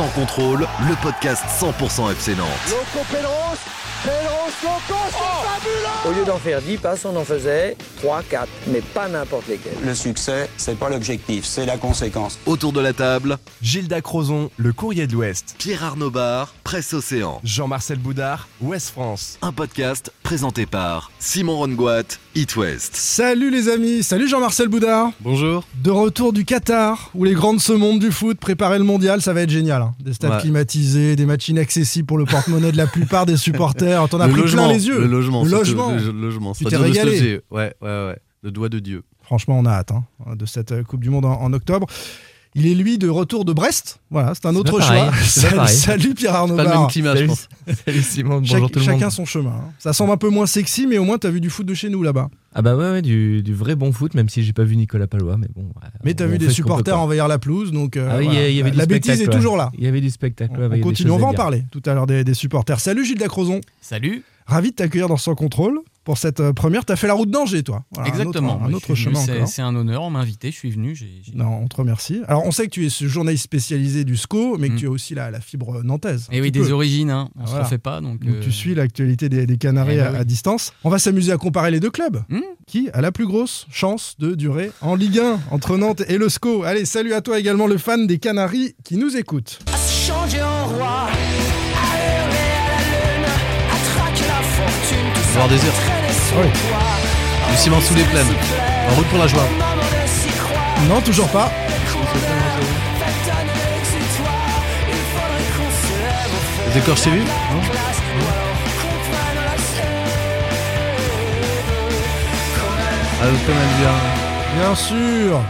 Sans contrôle, le podcast 100% FC Nantes. Loco Pedros, Pedros, Loco, c'est fabuleux Au lieu d'en faire 10 passes, on en faisait 3, 4, mais pas n'importe lesquels. Le succès, c'est pas l'objectif, c'est la conséquence. Autour de la table, Gilda Crozon, Le Courrier de l'Ouest. Pierre Arnaud Bar, Presse Océan. Jean-Marcel Boudard, Ouest France. Un podcast présenté par Simon Rongoat, It West. Salut les amis, salut Jean-Marcel Boudard. Bonjour. De retour du Qatar, où les grands de ce monde du foot préparer le mondial, ça va être génial. hein. Des stades Ouais. climatisés, des matchs inaccessibles pour le porte-monnaie de la plupart des supporters. T'en as le pris logement, plein les yeux. Le logement. Le logement. Le, le logement. Tu t'es se régalé. Ouais, ouais, ouais. Le doigt de Dieu. Franchement, on a hâte hein, de cette Coupe du Monde en, en octobre. Il est lui de retour de Brest. Voilà, c'est un autre pas choix. Salut, Pierre Arnaud Pas le même climat, je Salut, pense. salut Simon, Chaque- bonjour tout le chacun monde. son chemin. hein. Ça semble un peu moins sexy, mais au moins t'as vu du foot de chez nous là-bas. Ah bah ouais, ouais, du, du vrai bon foot, même si j'ai pas vu Nicolas Palois, mais bon. ouais, Mais t'as vu des supporters peut, envahir la pelouse, donc euh, Ah oui, il y voilà. a- y avait du la bêtise est ouais. toujours là. Il y avait du spectacle. On continue, on va en parler tout à l'heure des, des supporters. Salut Gilles Dacrozon, Salut. Ravi de t'accueillir dans Sans Contrôle pour cette euh, première. T'as fait la route d'Angers, toi. Voilà, un autre- Exactement. Un autre, chemin c'est- encore. C'est un honneur, on m'a invité, je suis venu. Non, on te remercie. Alors, on sait que tu es ce journaliste spécialisé du SCO, mais que Mm. tu as aussi la, la fibre nantaise. Et oui, petit des peu. origines, hein, on Ah, se voilà. refait pas. Donc, Donc, euh, tu suis l'actualité des, des Canaries Eh ben à, oui. à distance. On va s'amuser à comparer les deux clubs. Hmm. Qui a la plus grosse chance de durer en Ligue 1 entre Nantes et le SCO? Allez, salut à toi également, le fan des Canaries qui nous écoute. Voir des heures. Oui. Du ciment sous les plaines. En route pour la joie. Non, toujours pas. Les écorches, t'as vu Ah, comme elle vient. Bien sûr.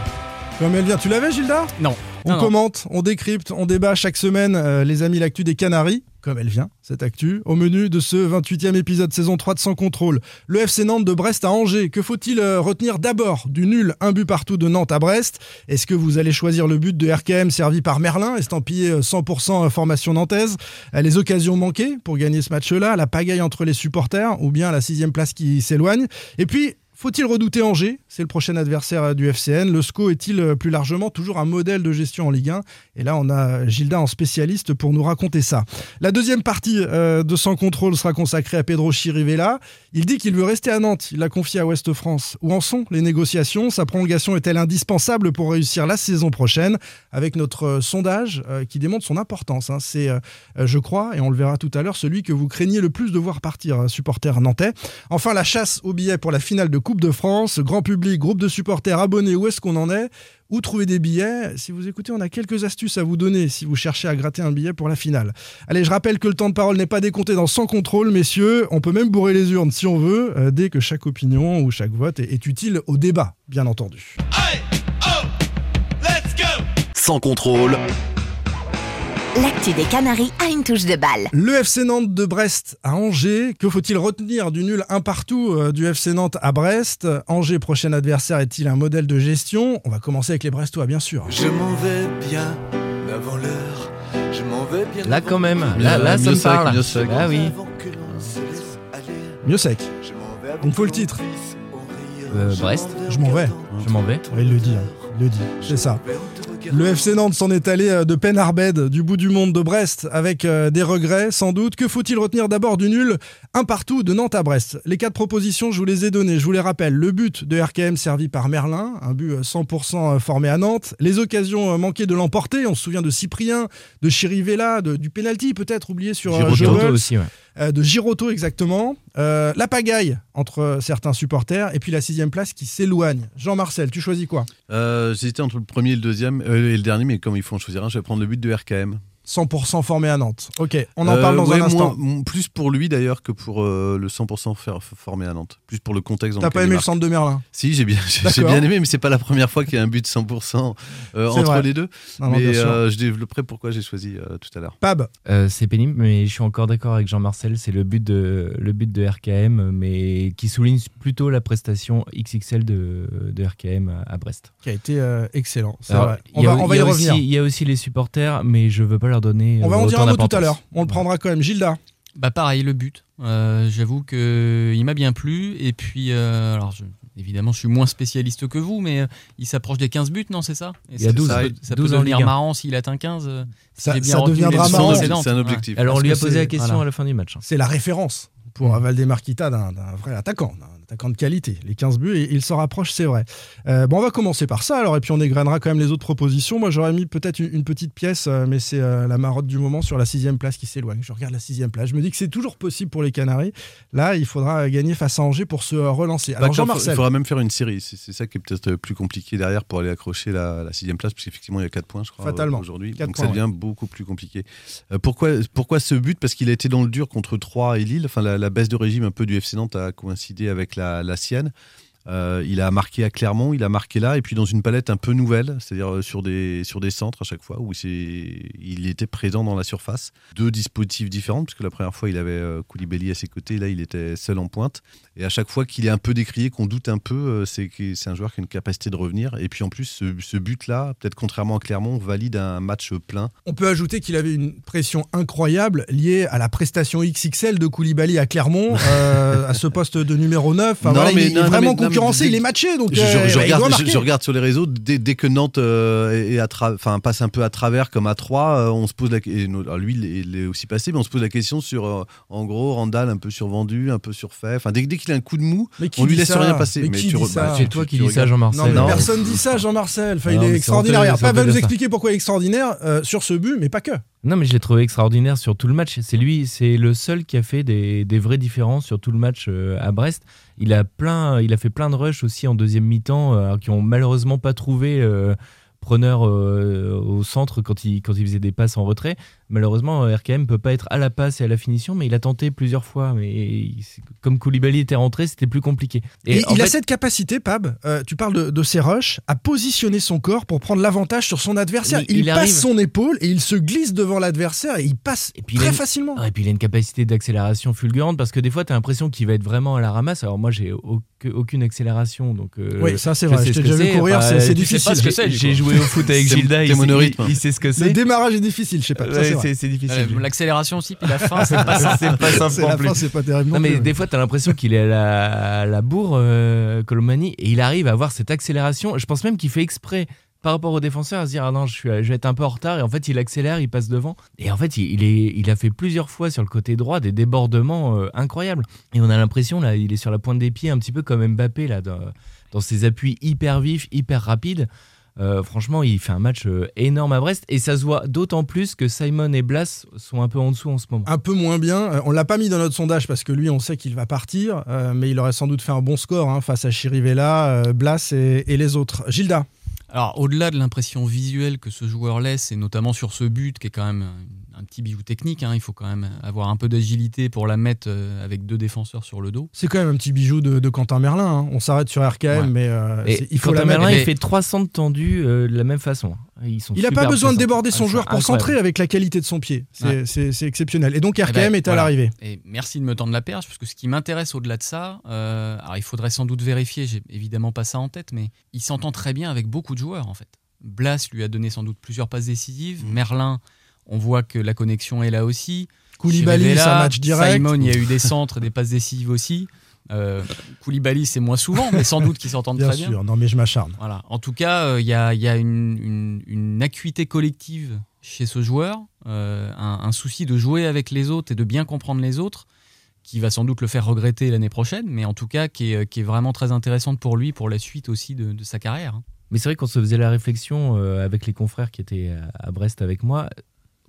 Comme elle vient, tu l'avais, Gilda? Non. On Non, non. commente, on décrypte, on débat chaque semaine, euh, les amis, l'actu des Canaries, comme elle vient, cette actu, au menu de ce 28e épisode saison 3 de Sans Contrôle. Le FC Nantes de Brest à Angers, que faut-il euh, retenir d'abord du nul, un but partout de Nantes à Brest? Est-ce que vous allez choisir le but de RKM servi par Merlin, estampillé euh, 100% formation nantaise? Euh, Les occasions manquées pour gagner ce match-là, la pagaille entre les supporters, ou bien la sixième place qui s'éloigne? Et puis, faut-il redouter Angers? C'est le prochain adversaire euh, du FCN. Le SCO est-il euh, plus largement toujours un modèle de gestion en Ligue 1 Et là, on a Gilda en spécialiste pour nous raconter ça. La deuxième partie euh, de Sans Contrôle sera consacrée à Pedro Chirivella. Il dit qu'il veut rester à Nantes. Il l'a confié à Ouest France. Où en sont les négociations? Sa prolongation est-elle indispensable pour réussir la saison prochaine? Avec notre sondage qui démontre son importance. hein. C'est, je crois, et on le verra tout à l'heure, celui que vous craignez le plus de voir partir, supporter nantais. Enfin, la chasse aux billets pour la finale de Coupe de France. Grand public, groupe de supporters, abonnés, où est-ce qu'on en est Où trouver des billets Si vous écoutez, on a quelques astuces à vous donner si vous cherchez à gratter un billet pour la finale. Allez, je rappelle que le temps de parole n'est pas décompté dans Sans contrôle, messieurs. On peut même bourrer les urnes si on veut, euh, dès que chaque opinion ou chaque vote est, est utile au débat, bien entendu. Sans contrôle, L'actu des Canaries a une touche de balle. Le FC Nantes de Brest à Angers. Que faut-il retenir du nul un partout euh, du FC Nantes à Brest? Angers, prochain adversaire, est-il un modèle de gestion? On va commencer avec les Brestois, bien sûr. Je m'en vais bien avant l'heure. Je m'en vais bien Là quand même, là, là ça Mieux me sec, parle. mieux sec. Ah oui. Mieux sec. Il me faut le titre. Euh, Brest. Je m'en vais. Je m'en vais. Ouais, il le dit, hein. il le dit. C'est ça. Le FC Nantes s'en est allé euh, de peine arbed du bout du monde de Brest avec euh, des regrets sans doute. Que faut-il retenir d'abord du nul? Un partout de Nantes à Brest. Les quatre propositions, je vous les ai données. Je vous les rappelle. Le but de RKM servi par Merlin, un but euh, 100% formé à Nantes. Les occasions euh, manquées de l'emporter. On se souvient de Cyprien, de Chirivella, de- du penalty peut-être oublié sur euh, Giroto aussi, ouais. Euh, de Giroto exactement, Euh, la pagaille entre certains supporters et puis la sixième place qui s'éloigne. Jean-Marcel, tu choisis quoi? Euh, J'hésitais entre le premier et le deuxième euh, et le dernier, mais comme il faut en choisir un, je vais prendre le but de RKM. 100% formé à Nantes. Ok, on en Euh, parle dans ouais, un instant. moins- plus pour lui d'ailleurs que pour euh, le 100% faire- formé à Nantes. Plus pour le contexte. T'as pas aimé le centre de Merlin Si, j'ai bien, j'ai bien aimé, mais c'est pas la première fois qu'il y a un but 100% euh, entre vrai. les deux. Non, non, mais euh, je développerai pourquoi j'ai choisi euh, tout à l'heure. Pab, Euh, c'est pénible, mais je suis encore d'accord avec Jean-Marcel. C'est le but de le but de RKM, mais qui souligne plutôt la prestation XXL de, de RKM à, à Brest. qui a été euh, excellent. C'est Alors, vrai. il On y a- va, on va il y a revenir. aussi- Il y a aussi les supporters, mais je veux pas leur donner. On va euh, en dire un mot tout à l'heure. On le prendra quand même. Gilda, Bah pareil, le but. Euh, J'avoue que il m'a bien plu. Et puis, euh, alors je évidemment, je suis moins spécialiste que vous, mais euh, il s'approche des 15 buts, non, c'est ça? Et Il y a ça- 12, ça, ouais, ça 12 peut en devenir marrant s'il atteint 15. euh, si Ça- bien ça deviendra marrant. C'est- un Ouais. objectif. Alors on lui a posé la question voilà. à la fin du match. hein. C'est la référence pour Valdemar Kita d'un vrai attaquant, attaquant de qualité. Les 15 buts, et il s'en rapproche, c'est vrai. Euh, bon, on va commencer par ça, alors, et puis on égrènera quand même les autres propositions. Moi, j'aurais mis peut-être une, une petite pièce, euh, mais c'est euh, la marotte du moment sur la sixième place qui s'éloigne. Je regarde la sixième place. Je me dis que c'est toujours possible pour les Canaries. Là, il faudra gagner face à Angers pour se relancer. Alors, Bah, Jean-Marcel. Il faudra même faire une série. C'est ça qui est peut-être plus compliqué derrière pour aller accrocher la, la sixième place, parce qu'effectivement, il y a 4 points, je crois, Fatalement. aujourd'hui. Donc points, ça devient beaucoup plus compliqué. Euh, pourquoi, pourquoi ce but? Parce qu'il a été dans le dur contre Troyes et Lille. Enfin, la, la baisse de régime un peu du FC Nantes a coïncidé avec la, la sienne. Euh, il a marqué à Clermont, il a marqué là, et puis dans une palette un peu nouvelle, c'est-à-dire euh, sur des, sur des centres à chaque fois, où il était présent dans la surface. Deux dispositifs différents, parce que la première fois, il avait euh, Koulibaly à ses côtés, là, il était seul en pointe. Et à chaque fois qu'il est un peu décrié, qu'on doute un peu, c'est un joueur qui a une capacité de revenir. Et puis en plus, ce, ce but-là, peut-être contrairement à Clermont, valide un match plein. On peut ajouter qu'il avait une pression incroyable liée à la prestation XXL de Koulibaly à Clermont, euh, à ce poste de numéro 9. Enfin, Non, voilà, mais- il, non, est non, vraiment mais- non, mais concurrencé, il est matché. Donc, Je, je- euh, je doit regarde, je, regarde sur les réseaux, dès, dès que Nantes euh, est- à tra- enfin, passe un peu à travers comme à 3, on se pose la alors lui, il est- il est aussi passé, mais on se pose la question sur, euh, en gros, Randall un peu survendu, un peu surfait. Enfin, dès, dès qu'il a un coup de mou, on lui laisse rien passer. Mais qui dit re- ça C'est tu- toi tu- qui tu dis ça. Jean-Marcel. Non, mais personne dit ça, Jean-Marcel. Enfin, il est extraordinaire. Pas va nous expliquer pourquoi il est extraordinaire euh, sur ce but, mais pas que. Non, mais je l'ai trouvé extraordinaire sur tout le match. C'est lui, c'est le seul qui a fait des, vraies différences sur tout le match euh, à Brest. Il a, fait plein de rushs aussi en deuxième mi-temps euh, qui ont malheureusement pas trouvé euh, preneur au centre quand il faisait des passes en retrait. Malheureusement, euh, RKM peut pas être à la passe et à la finition, mais il a tenté plusieurs fois. Mais comme Koulibaly était rentré, c'était plus compliqué. Et, il a cette capacité, Pab, euh, tu parles de, de ses rushs, à positionner son corps pour prendre l'avantage sur son adversaire. Il il passe arrive- son épaule et il se glisse devant l'adversaire et il passe puis il très une- facilement. Et puis il a une capacité d'accélération fulgurante parce que des fois tu as l'impression qu'il va être vraiment à la ramasse. Alors moi j'ai aucun- aucune accélération donc. euh, Oui, ça, c'est vrai. Je t'ai déjà vu courir, c'est- difficile. pas ce que c'est. J'ai joué au foot avec Gilda, c'est il, il, sait ce que Le c'est. démarrage est difficile, je sais pas. ça, Ouais, c'est vrai. C'est c'est difficile. Euh, L'accélération aussi, puis la fin, c'est pas ça. c'est pas simple la plus. fin, c'est pas terrible. Non mais des fois tu as l'impression qu'il est à la, à la bourre euh, Colomani et il arrive à avoir cette accélération. Je pense même qu'il fait exprès par rapport au défenseur à se dire ah non je, suis, je vais être un peu en retard et en fait il accélère, il passe devant et en fait il, il est, il a fait plusieurs fois sur le côté droit des débordements euh, incroyables et on a l'impression là il est sur la pointe des pieds un petit peu comme Mbappé là dans, dans ses appuis hyper vifs, hyper rapides. Euh, franchement, il fait un match euh, énorme à Brest et ça se voit d'autant plus que Simon et Blas sont un peu en dessous en ce moment. un peu moins bien. Euh, On l'a pas mis dans notre sondage parce que lui, on sait qu'il va partir, euh, mais il aurait sans doute fait un bon score hein, face à Chirivella, euh, Blas et, et les autres. Gilda, Alors, au-delà de l'impression visuelle que ce joueur laisse, et notamment sur ce but, qui est quand même un, petit bijou technique, hein, il faut quand même avoir un peu d'agilité pour la mettre euh, avec deux défenseurs sur le dos. c'est quand même un petit bijou de, de Quentin Merlin. hein. On s'arrête sur RKM, Ouais. mais euh, il faut Quentin la mettre. Merlin, il fait 300 tendus euh, de la même façon. Ils sont Il n'a pas besoin de déborder son joueur pour incroyable. centrer avec la qualité de son pied. C'est Ouais. exceptionnel. Et donc RKM Eh ben, est à voilà. l'arrivée. Et merci de me tendre la perche, parce que ce qui m'intéresse au-delà de ça, euh, alors il faudrait sans doute vérifier, j'ai évidemment pas ça en tête, mais il s'entend très bien avec beaucoup de joueurs en fait. Blas lui a donné sans doute plusieurs passes décisives. Merlin, on voit que la connexion est là aussi. Koulibaly, c'est un match direct. Simon, il y a eu des centres, des passes décisives aussi. Euh, Koulibaly, c'est moins souvent, mais sans doute qu'ils s'entendent Bien très sûr, bien. non mais je m'acharne. Voilà. En tout cas, euh, il y a, il y a une, une- une acuité collective chez ce joueur, euh, un, un souci de jouer avec les autres et de bien comprendre les autres, qui va sans doute le faire regretter l'année prochaine, mais en tout cas qui est, qui est vraiment très intéressante pour lui, pour la suite aussi de, de sa carrière. Mais c'est vrai qu'on se faisait la réflexion euh, avec les confrères qui étaient à Brest avec moi.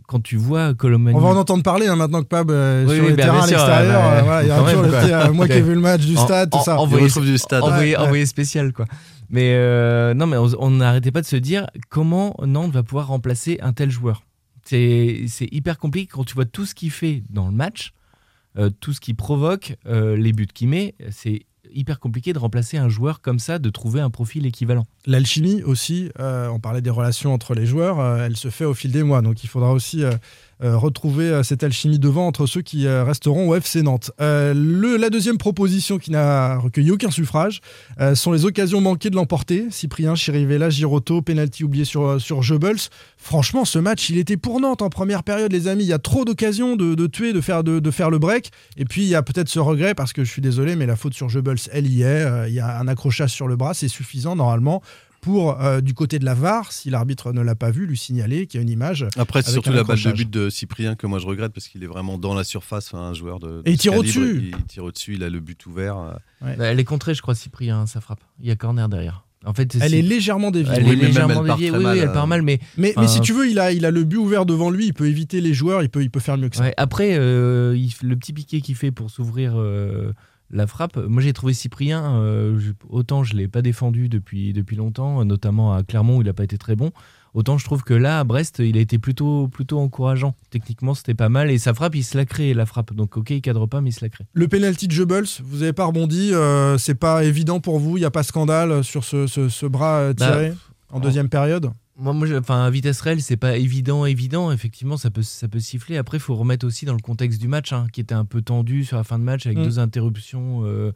Quand tu vois Colomani. On va en entendre parler hein, maintenant que Pab euh, Oui, sur oui, les bah, terrains à l'extérieur. ouais, euh, ouais. voilà, il y a Quand toujours même, le petit, euh, moi qui ai vu le match du En- stade, tout en- ça. envoyé- du stade. envoyé, Ouais, envoyé spécial quoi. Mais euh, non, mais on n'arrêtait pas de se dire comment Nantes va pouvoir remplacer un tel joueur. C'est c'est hyper compliqué quand tu vois tout ce qu'il fait dans le match, euh, tout ce qu'il provoque, euh, les buts qu'il met. C'est hyper compliqué de remplacer un joueur comme ça, de trouver un profil équivalent. L'alchimie aussi, euh, on parlait des relations entre les joueurs, euh, elle se fait au fil des mois, donc il faudra aussi euh, retrouver euh, cette alchimie devant entre ceux qui euh, resteront au FC Nantes. Euh, la deuxième proposition qui n'a recueilli aucun suffrage euh, sont les occasions manquées de l'emporter. Cyprien, Chirivella, Giroto, penalty oublié sur, sur Goebbels. Franchement, ce match, il était pour Nantes en première période, les amis. Il y a trop d'occasions de, tuer, de faire, de, faire le break. Et puis, il y a peut-être ce regret, parce que je suis désolé, mais la faute sur Goebbels, elle y est. Euh, il y a un accrochage sur le bras, c'est suffisant normalement pour, euh, du côté de la VAR, si l'arbitre ne l'a pas vu, lui signaler qu'il y a une image. Après, c'est surtout la balle de but de Cyprien que moi je regrette parce qu'il est vraiment dans la surface, enfin, un joueur de. de Et il tire au-dessus. Il, il tire au-dessus, il a le but ouvert. euh. Bah, elle est contrée, je crois, Cyprien, ça frappe. Il y a corner derrière. En fait, Elle est légèrement déviée. Elle Oui, est légèrement déviée. Oui, mal, oui, elle euh. part mal, mais Mais, si tu veux, il a, il a le but ouvert devant lui, il peut éviter les joueurs, il peut, il peut faire mieux que ça. Ouais, après, euh, il- le petit piqué qu'il fait pour s'ouvrir euh, la frappe, moi j'ai trouvé Cyprien, euh, autant je ne l'ai pas défendu depuis, depuis longtemps, notamment à Clermont où il n'a pas été très bon, autant je trouve que là, à Brest, il a été plutôt, plutôt encourageant. Techniquement, c'était pas mal, et sa frappe, il se la crée, la frappe. Donc ok, il cadre pas, mais il se la crée. Le penalty de Goebbels, vous n'avez pas rebondi, euh, c'est pas évident pour vous, il n'y a pas scandale sur ce, ce- ce bras euh, Bah, tiré en deuxième période? Moi, moi, enfin, à vitesse réelle, c'est pas évident, évident. Effectivement, ça peut, ça peut siffler. Après, il faut remettre aussi dans le contexte du match, hein, qui était un peu tendu sur la fin de match avec Mm. deux interruptions euh,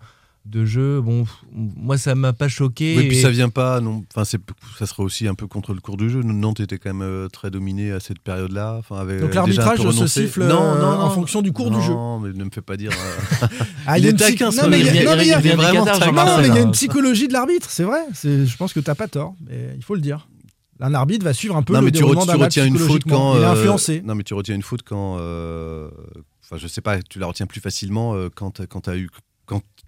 de jeu. Bon, pff, moi, ça m'a pas choqué. Oui, puis et- ça vient pas. Non, enfin, c'est, ça serait aussi un peu contre le cours du jeu. Nantes était quand même euh, très dominé à cette période-là. Enfin, avait Donc l'arbitrage se siffle non, euh, non, en non. fonction du cours du jeu. Non, mais ne me fais pas dire. euh, Ah, il y a est une taquin, non, mais il y a- a hein. une psychologie de l'arbitre, c'est vrai. Je pense que t'as pas tort, mais il faut le dire. Un arbitre va suivre un peu non, le mais tu, déroulement re- tu retiens une faute quand. Il est euh, influencé. Non, mais tu retiens une faute quand. euh, Enfin, je sais pas, tu la retiens plus facilement euh, quand, t'as- quand tu as eu.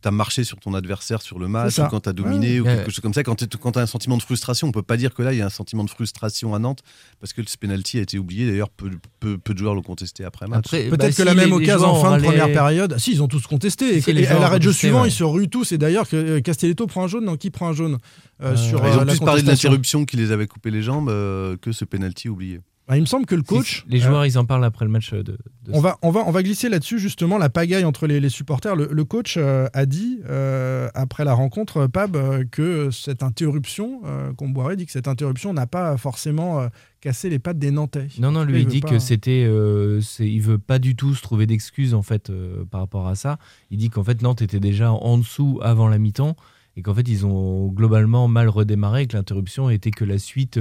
Quand t'as marché sur ton adversaire sur le match, ou quand t'as dominé, ou Ouais. quelque chose comme ça, quand tu as un sentiment de frustration, on peut pas dire que là, il y a un sentiment de frustration à Nantes, parce que ce penalty a été oublié. D'ailleurs, peu, peu, peu de joueurs l'ont contesté après match. Après, Peut-être bah, que si la même les- occasion en fin de première période. Si, ils ont tous contesté. Et, Si, et à l'arrêt de jeu suivant, ouais. ils se ruent tous. Et d'ailleurs, que euh, Castelletto prend un jaune. Non, qui prend un jaune euh, Euh, sur Ils ont euh, plus parlé de l'interruption qui les avait coupé les jambes que ce penalty oublié. Ah, Il me semble que le coach. les euh, joueurs, ils en parlent après le match de. de- On va, on, va, on va glisser là-dessus, justement, la pagaille entre les, les supporters. Le, le coach euh, a dit, euh, après la rencontre, euh, Pab, euh, que cette interruption, euh, Comboiré dit que cette interruption n'a pas forcément euh, cassé les pattes des Nantais. Non, non, lui, il dit pas- que c'était. euh, il veut pas du tout se trouver d'excuses, en fait, euh, par rapport à ça. Il dit qu'en fait, Nantes était déjà en dessous avant la mi-temps et qu'en fait, ils ont globalement mal redémarré et que l'interruption était que la suite.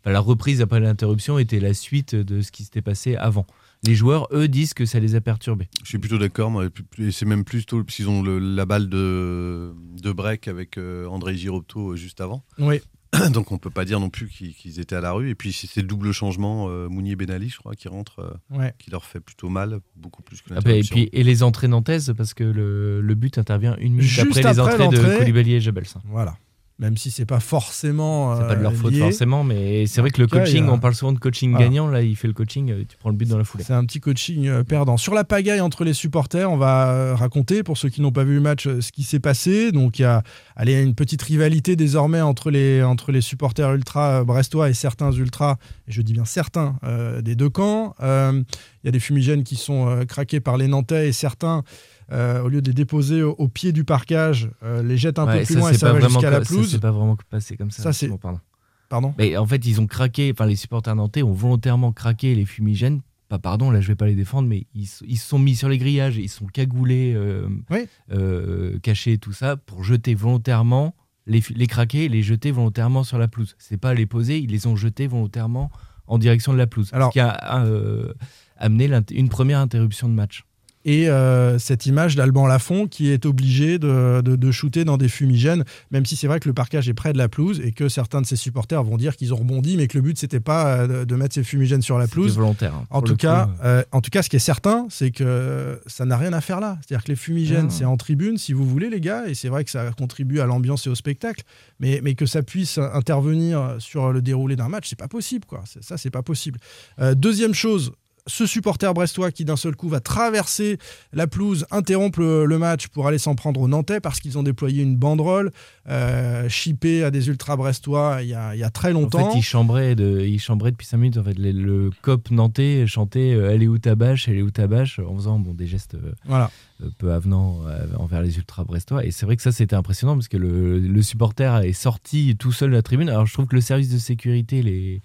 Enfin, la reprise après l'interruption était la suite de ce qui s'était passé avant. Les joueurs, eux, disent que ça les a perturbés. Je suis plutôt d'accord, moi, et et c'est même plutôt parce qu'ils ont le- la balle de, de break avec euh, André Girotto euh, juste avant. Oui. Donc on peut pas dire non plus qu'ils étaient à la rue. Et puis c'est le double changement, euh, Mounier Benali, je crois, qui rentre, euh, Ouais. qui leur fait plutôt mal, beaucoup plus que Après, et, l'interruption. puis, et les entrées nantaises, parce que le, le but intervient une minute Juste après, les entrées de. Koulibaly et Jebels. Voilà. Même si c'est pas forcément. C'est pas de leur euh, faute forcément, mais c'est vrai que le cas, coaching, a- on parle souvent de coaching gagnant, là il fait le coaching, euh, tu prends le but dans la foulée. C'est un petit coaching euh, perdant. Sur la pagaille entre les supporters, on va raconter, pour ceux qui n'ont pas vu le match, ce qui s'est passé. Donc il y a allez, une petite rivalité désormais entre les, entre les supporters ultra brestois et certains ultras, et je dis bien certains, euh, des deux camps. Euh, Il y a des fumigènes qui sont craqués par les Nantais et certains, euh, au lieu de les déposer au, au pied du parquage, euh, les jettent un Ouais, peu plus ça, loin et ça va jusqu'à la co- ça, pelouse. C'est pas vraiment passé comme ça. Ça, c'est- pardon. Pardon Mais en fait, ils ont craqué, enfin les supporters nantais ont volontairement craqué les fumigènes. Pas pardon, là je vais pas les défendre, mais ils, se sont mis sur les grillages, ils sont cagoulés, euh, Oui. euh, cachés, tout ça, pour jeter volontairement, les, les craquer les jeter volontairement sur la pelouse. C'est pas les poser, ils les ont jetés volontairement en direction de la pelouse. Alors- ce qui a euh, amené une première interruption de match. Et euh, cette image d'Alban Lafont qui est obligé de, de, de shooter dans des fumigènes, même si c'est vrai que le parquage est près de la pelouse et que certains de ses supporters vont dire qu'ils ont rebondi, mais que le but c'était pas euh, de, mettre ces fumigènes sur la pelouse. volontaire. hein, En tout, cas, coup. euh, en tout cas, ce qui est certain, c'est que ça n'a rien à faire là. C'est-à-dire que les fumigènes, Ah. c'est en tribune, si vous voulez, les gars, et c'est vrai que ça contribue à l'ambiance et au spectacle, mais, mais que ça puisse intervenir sur le déroulé d'un match, c'est pas possible, quoi. Ça, c'est pas possible. Euh, deuxième chose. Ce supporter brestois qui d'un seul coup va traverser la pelouse, interrompre le, le match pour aller s'en prendre aux Nantais parce qu'ils ont déployé une banderole euh, chippée à des ultra brestois il y a, il y a très En longtemps. fait, il chambrait, de, il chambrait depuis 5 minutes. En fait, le, le cop nantais chantait euh, Elle est où ta bâche Elle est où ta bâche en faisant bon, des gestes euh, Voilà. euh, peu avenants envers les ultras brestois. Et c'est vrai que ça, c'était impressionnant parce que le, le supporter est sorti tout seul de la tribune. Alors, je trouve que le service de sécurité les,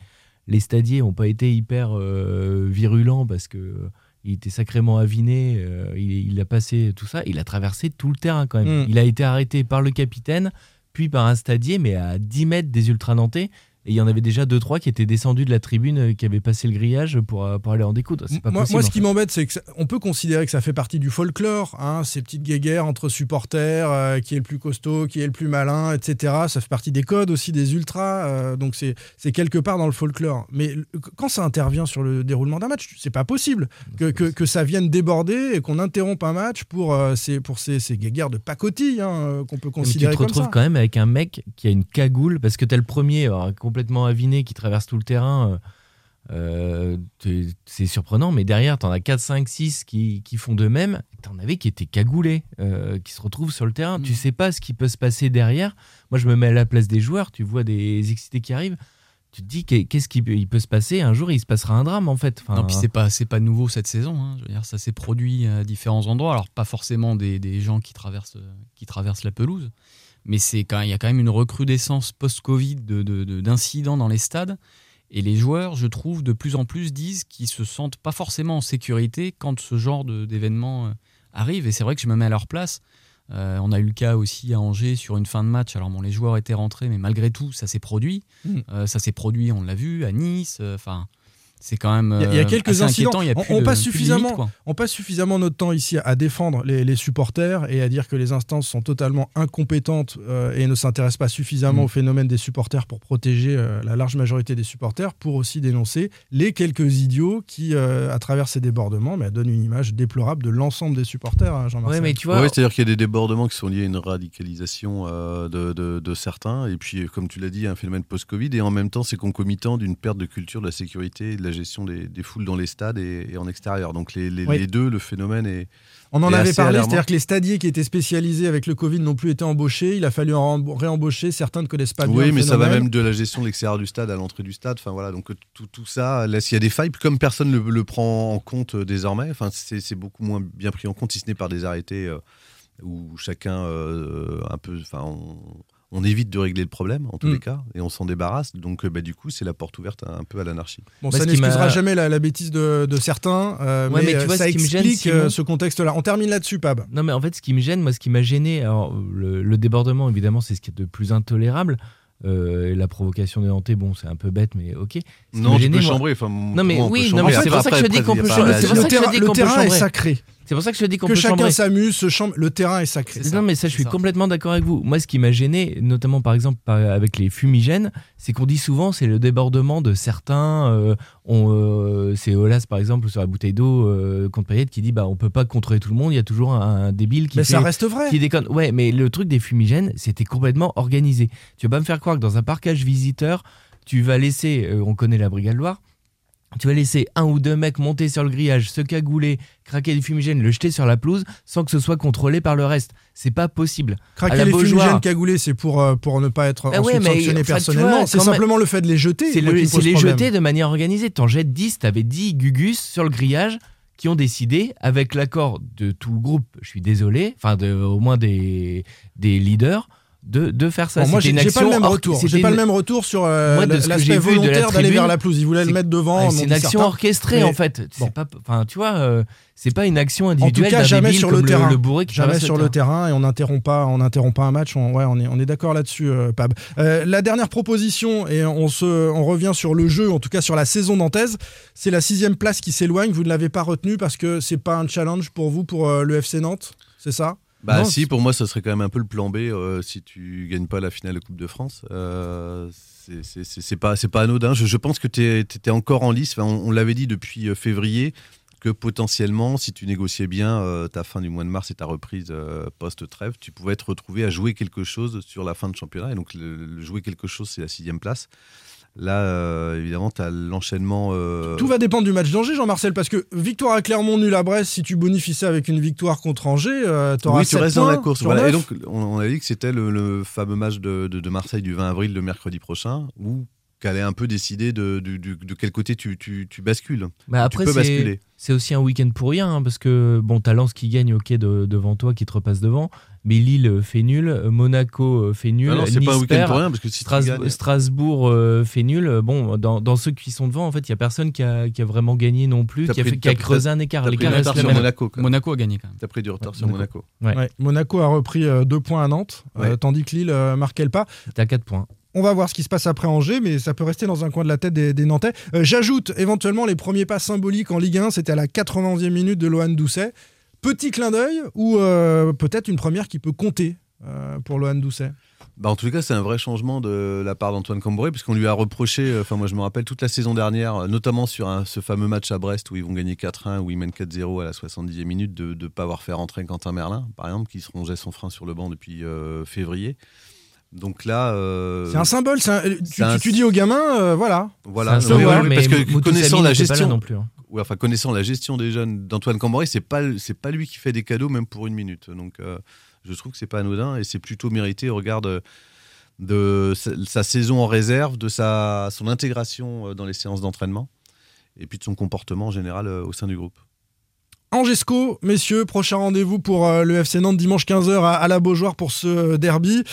les stadiers n'ont pas été hyper euh, virulents parce que euh, il était sacrément aviné, euh, il, il a passé tout ça, il a traversé tout le terrain quand même. Mm. Il a été arrêté par le capitaine, puis par un stadier, mais à 10 mètres des ultra nantais. Et il y en avait déjà deux trois qui étaient descendus de la tribune, euh, qui avaient passé le grillage pour, euh, pour aller en découdre. Pas Moi, possible. moi, ce qui m'embête, c'est que ça- on peut considérer que ça fait partie du folklore, hein, ces petites guéguerres entre supporters, euh, qui est le plus costaud, qui est le plus malin, etc. Ça fait partie des codes aussi des ultras, euh, donc c'est quelque part dans le folklore. Mais quand ça intervient sur le déroulement d'un match, c'est pas possible que, que, que ça vienne déborder et qu'on interrompe un match pour, euh, ces, pour ces, ces guéguerres de pacotille hein, qu'on peut Mais tu considérer te retrouves quand même avec un mec qui a une cagoule, parce que t'as le premier complètement aviné qui traverse tout le terrain. euh, euh, c'est surprenant, mais derrière, t'en as 4, 5, 6 qui, qui font de même. T'en avais qui étaient cagoulés, euh, qui se retrouvent sur le terrain. Mm. Tu sais pas ce qui peut se passer derrière. Moi, je me mets à la place des joueurs. Tu vois des excités qui arrivent. Tu te dis qu'est- qu'est-ce qui peut, il peut se passer? Un jour, il se passera un drame en fait. Enfin, Non, puis c'est pas, c'est pas nouveau cette saison. hein. Je veux dire, ça s'est produit à différents endroits. Alors, pas forcément des, des gens qui traversent, qui traversent la pelouse, mais c'est quand il y a quand même une recrudescence post-Covid de, de- de- d'incidents dans les stades. Et les joueurs, je trouve, de plus en plus disent qu'ils se sentent pas forcément en sécurité quand ce genre d'événement euh, arrive. Et c'est vrai que je me mets à leur place. Euh, on a eu le cas aussi à Angers sur une fin de match. Alors bon, les joueurs étaient rentrés, mais malgré tout, ça s'est produit. Mm. Euh, ça s'est produit, on l'a vu, à Nice. euh, Enfin, c'est quand même. Il y a- il y a euh, quelques incidents. il y a On- de- passe suffisamment-. On passe suffisamment notre temps ici à défendre les, les supporters et à dire que les instances sont totalement incompétentes euh, et ne s'intéressent pas suffisamment Mm. au phénomène des supporters pour protéger euh, la large majorité des supporters, pour aussi dénoncer les quelques idiots qui, euh, à travers ces débordements, mais, donnent une image déplorable de l'ensemble des supporters, hein. Ouais, mais tu vois, Ouais, c'est-à-dire qu'il y a des débordements qui sont liés à une radicalisation euh, de, de- de certains, et puis, comme tu l'as dit, un phénomène post-Covid, et en même temps, c'est concomitant d'une perte de culture de la sécurité et de la gestion des, des foules dans les stades et, et en extérieur. Donc les, les- Oui. les deux, le phénomène est. On en est avait parlé, c'est-à-dire que les stadiers qui étaient spécialisés avec le Covid n'ont plus été embauchés, il a fallu en réembaucher, certains ne connaissent pas bien Oui, le mais ça va même de la gestion de l'extérieur du stade à l'entrée du stade. Enfin voilà, donc euh, tout, tout ça, là, s'il y a des failles, comme personne ne le, le prend en compte euh, désormais, enfin c'est c'est beaucoup moins bien pris en compte, si ce n'est par des arrêtés euh, où chacun euh, un peu, enfin on, on évite de régler le problème en tous Mm. les cas et on s'en débarrasse. Donc euh, bah, du coup, c'est la porte ouverte un peu à l'anarchie. Bon, Bah, ça n'excusera m'a- jamais la, la bêtise de, de certains, euh, Ouais, mais, mais tu euh, vois, ça ce qui me gêne, explique euh, Simon- ce contexte-là. On termine là-dessus, Pab. Non, mais en fait, ce qui me gêne, moi, ce qui m'a gêné, alors, le, le débordement, évidemment, c'est ce qui est de plus intolérable. Euh, et la provocation des Nantais, bon, c'est un peu bête, mais ok. Non, tu peux moi- chambrer. Enfin, Non, mais oui, c'est pour ça que je dis qu'on peut chambrer, pas- c'est pour le ça que je terrain, dis le qu'on peut terrain est sacré. C'est pour ça que je te dis qu'on Que peut chacun chambrer. s'amuse, se chambre. Le terrain est sacré. C'est ça. Non, mais ça, je suis ça. complètement d'accord avec vous. Moi, ce qui m'a gêné, notamment par exemple par- avec les fumigènes, c'est qu'on dit souvent c'est le débordement de certains. euh, on, euh, c'est Olas, par exemple, sur la bouteille d'eau euh, contre Payette qui dit bah on peut pas contrôler tout le monde. Il y a toujours un, un débile qui Mais fait- ça reste vrai. qui déconne. Ouais, mais le truc des fumigènes, c'était complètement organisé. Tu vas pas me faire croire que dans un parcage visiteur, tu vas laisser, euh, on connaît la Brigade Loire, tu vas laisser un ou deux mecs monter sur le grillage, se cagouler, craquer des fumigènes, le jeter sur la pelouse, sans que ce soit contrôlé par le reste. C'est pas possible. Craquer les fumigènes cagoulés, c'est pour, euh, pour ne pas être Bah ensuite ouais, mais, sanctionné personnellement. C'est simplement le fait de les jeter. C'est le- les problème. jeter de manière organisée. T'en jettes 10, t'avais 10 gugus sur le grillage qui ont décidé, avec l'accord de tout le groupe, je suis désolé, enfin de, au moins des, des leaders, de, de faire ça. Bon, moi, j'ai pas le même retour. J'ai pas le même retour sur euh, l'aspect la volontaire d'aller tribune, vers la pelouse. Ils voulaient le mettre devant. C'est une action orchestrée en fait. bon. Pas, enfin, tu vois, euh, c'est pas une action individuelle cas, d'un jamais débile sur le terrain. le qui Jamais sur le terrain et on n'interrompt pas, on pas un match. On, ouais, on est, on est d'accord là-dessus, euh, Pab. La dernière proposition et on se, on revient sur le jeu, en tout cas sur la saison nantaise. C'est la sixième place qui s'éloigne. Vous ne l'avez pas retenue parce que c'est pas un challenge pour vous pour le FC Nantes, c'est ça? Bah Non, si, pour moi, ça serait quand même un peu le plan B euh, si tu gagnes pas la finale de Coupe de France. Euh, c'est- pas, pas anodin. Je, je pense que tu étais encore en lice. Enfin, on on l'avait dit depuis euh, février que potentiellement, si tu négociais bien euh, ta fin du mois de mars et ta reprise post-trêve, tu pouvais te retrouver à jouer quelque chose sur la fin de championnat. Et donc, le, le jouer quelque chose, c'est la sixième place. Là, euh, évidemment, tu as l'enchaînement. euh, Tout va dépendre du match d'Angers, Jean-Marcel, parce que victoire à Clermont, nul à Brest, si tu bonifies ça avec une victoire contre Angers, euh, t'auras oui, tu restes dans la course. Voilà. Et donc, on, on a dit que c'était le, le fameux match de, de- de Marseille du 20 avril, le mercredi prochain, où qu'allait un peu décider de, de, de- de quel côté tu, tu, tu bascules. Bah après, tu peux c'est- basculer. C'est aussi un week-end pour rien, hein, parce que bon, t'as Lens qui gagne, ok, de- devant toi, qui te repasse devant, mais Lille euh, fait nul, euh, Monaco euh, fait nul, Ah non, c'est Nice pas un week-end perd, pour rien, parce que si tu Stras- gagnes- Strasbourg euh, fait nul. Bon, dans, dans ceux qui sont devant, en fait, il y a personne qui a, qui a vraiment gagné non plus, T'as qui a, pris- fait, qui a t'as- creusé t'as- un écart. t'as pris L'écart du reste sur. Monaco. Monaco a gagné quand même. T'as pris du retard Ouais, sur Monaco. Monaco. Ouais. Ouais, Monaco a repris deux points à Nantes, euh, tandis que Lille euh, marquait le pas. À 4 points. On va voir ce qui se passe après Angers, mais ça peut rester dans un coin de la tête des, des Nantais. Euh, J'ajoute éventuellement les premiers pas symboliques en Ligue 1, c'était à la 91e minute de Lohan Doucet. Petit clin d'œil ou euh, peut-être une première qui peut compter euh, pour Lohan Doucet? Bah, en tout cas, c'est un vrai changement de la part d'Antoine Camboré, puisqu'on lui a reproché, euh, enfin moi je me rappelle toute la saison dernière, notamment sur un- ce fameux match à Brest où ils vont gagner 4-1, où ils mènent 4-0 à la 70e minute, de ne pas avoir fait rentrer Quentin Merlin, par exemple, qui se rongeait son frein sur le banc depuis euh, février. Donc là... euh, C'est un symbole, c'est un- tu, un- tu- tu dis aux gamins, euh, voilà. Voilà, symbole, parce que connaissant la n'était pas là gestion, non plus, hein. Ouais, enfin connaissant la gestion des jeunes d'Antoine Camboré, c'est pas c'est pas lui qui fait des cadeaux même pour une minute. Donc euh, je trouve que c'est pas anodin et c'est plutôt mérité au regard de, sa, sa saison en réserve, de sa son intégration euh, dans les séances d'entraînement et puis de son comportement en général euh, au sein du groupe. Angesco, messieurs, prochain rendez-vous pour le FC Nantes dimanche 15h à, la Beaujoire pour ce derby.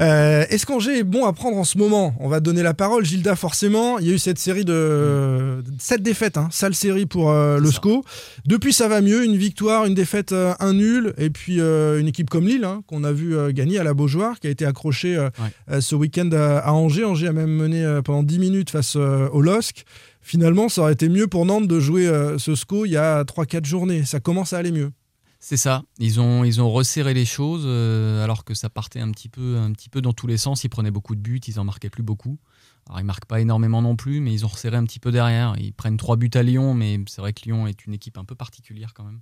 Euh, Est-ce qu'Angers est bon à prendre en ce moment? On va donner la parole, Gilda, forcément. Il y a eu cette série de 7 défaites, hein, sale série pour euh, le SCO. Depuis, ça va mieux. Une victoire, une défaite, euh, un nul. Et puis, euh, une équipe comme Lille, hein, qu'on a vu gagner à la Beaujoire, qui a été accrochée ce week-end à, à Angers. Angers a même mené pendant 10 minutes face au LOSC. Finalement, ça aurait été mieux pour Nantes de jouer ce SCO il y a 3-4 journées. Ça commence à aller mieux. C'est ça. Ils ont, ils ont resserré les choses euh, alors que ça partait un petit, peu, un petit peu dans tous les sens. Ils prenaient beaucoup de buts, ils en marquaient plus beaucoup. Alors ils marquent pas énormément non plus, mais ils ont resserré un petit peu derrière. Ils prennent trois buts à Lyon, mais c'est vrai que Lyon est une équipe un peu particulière quand même,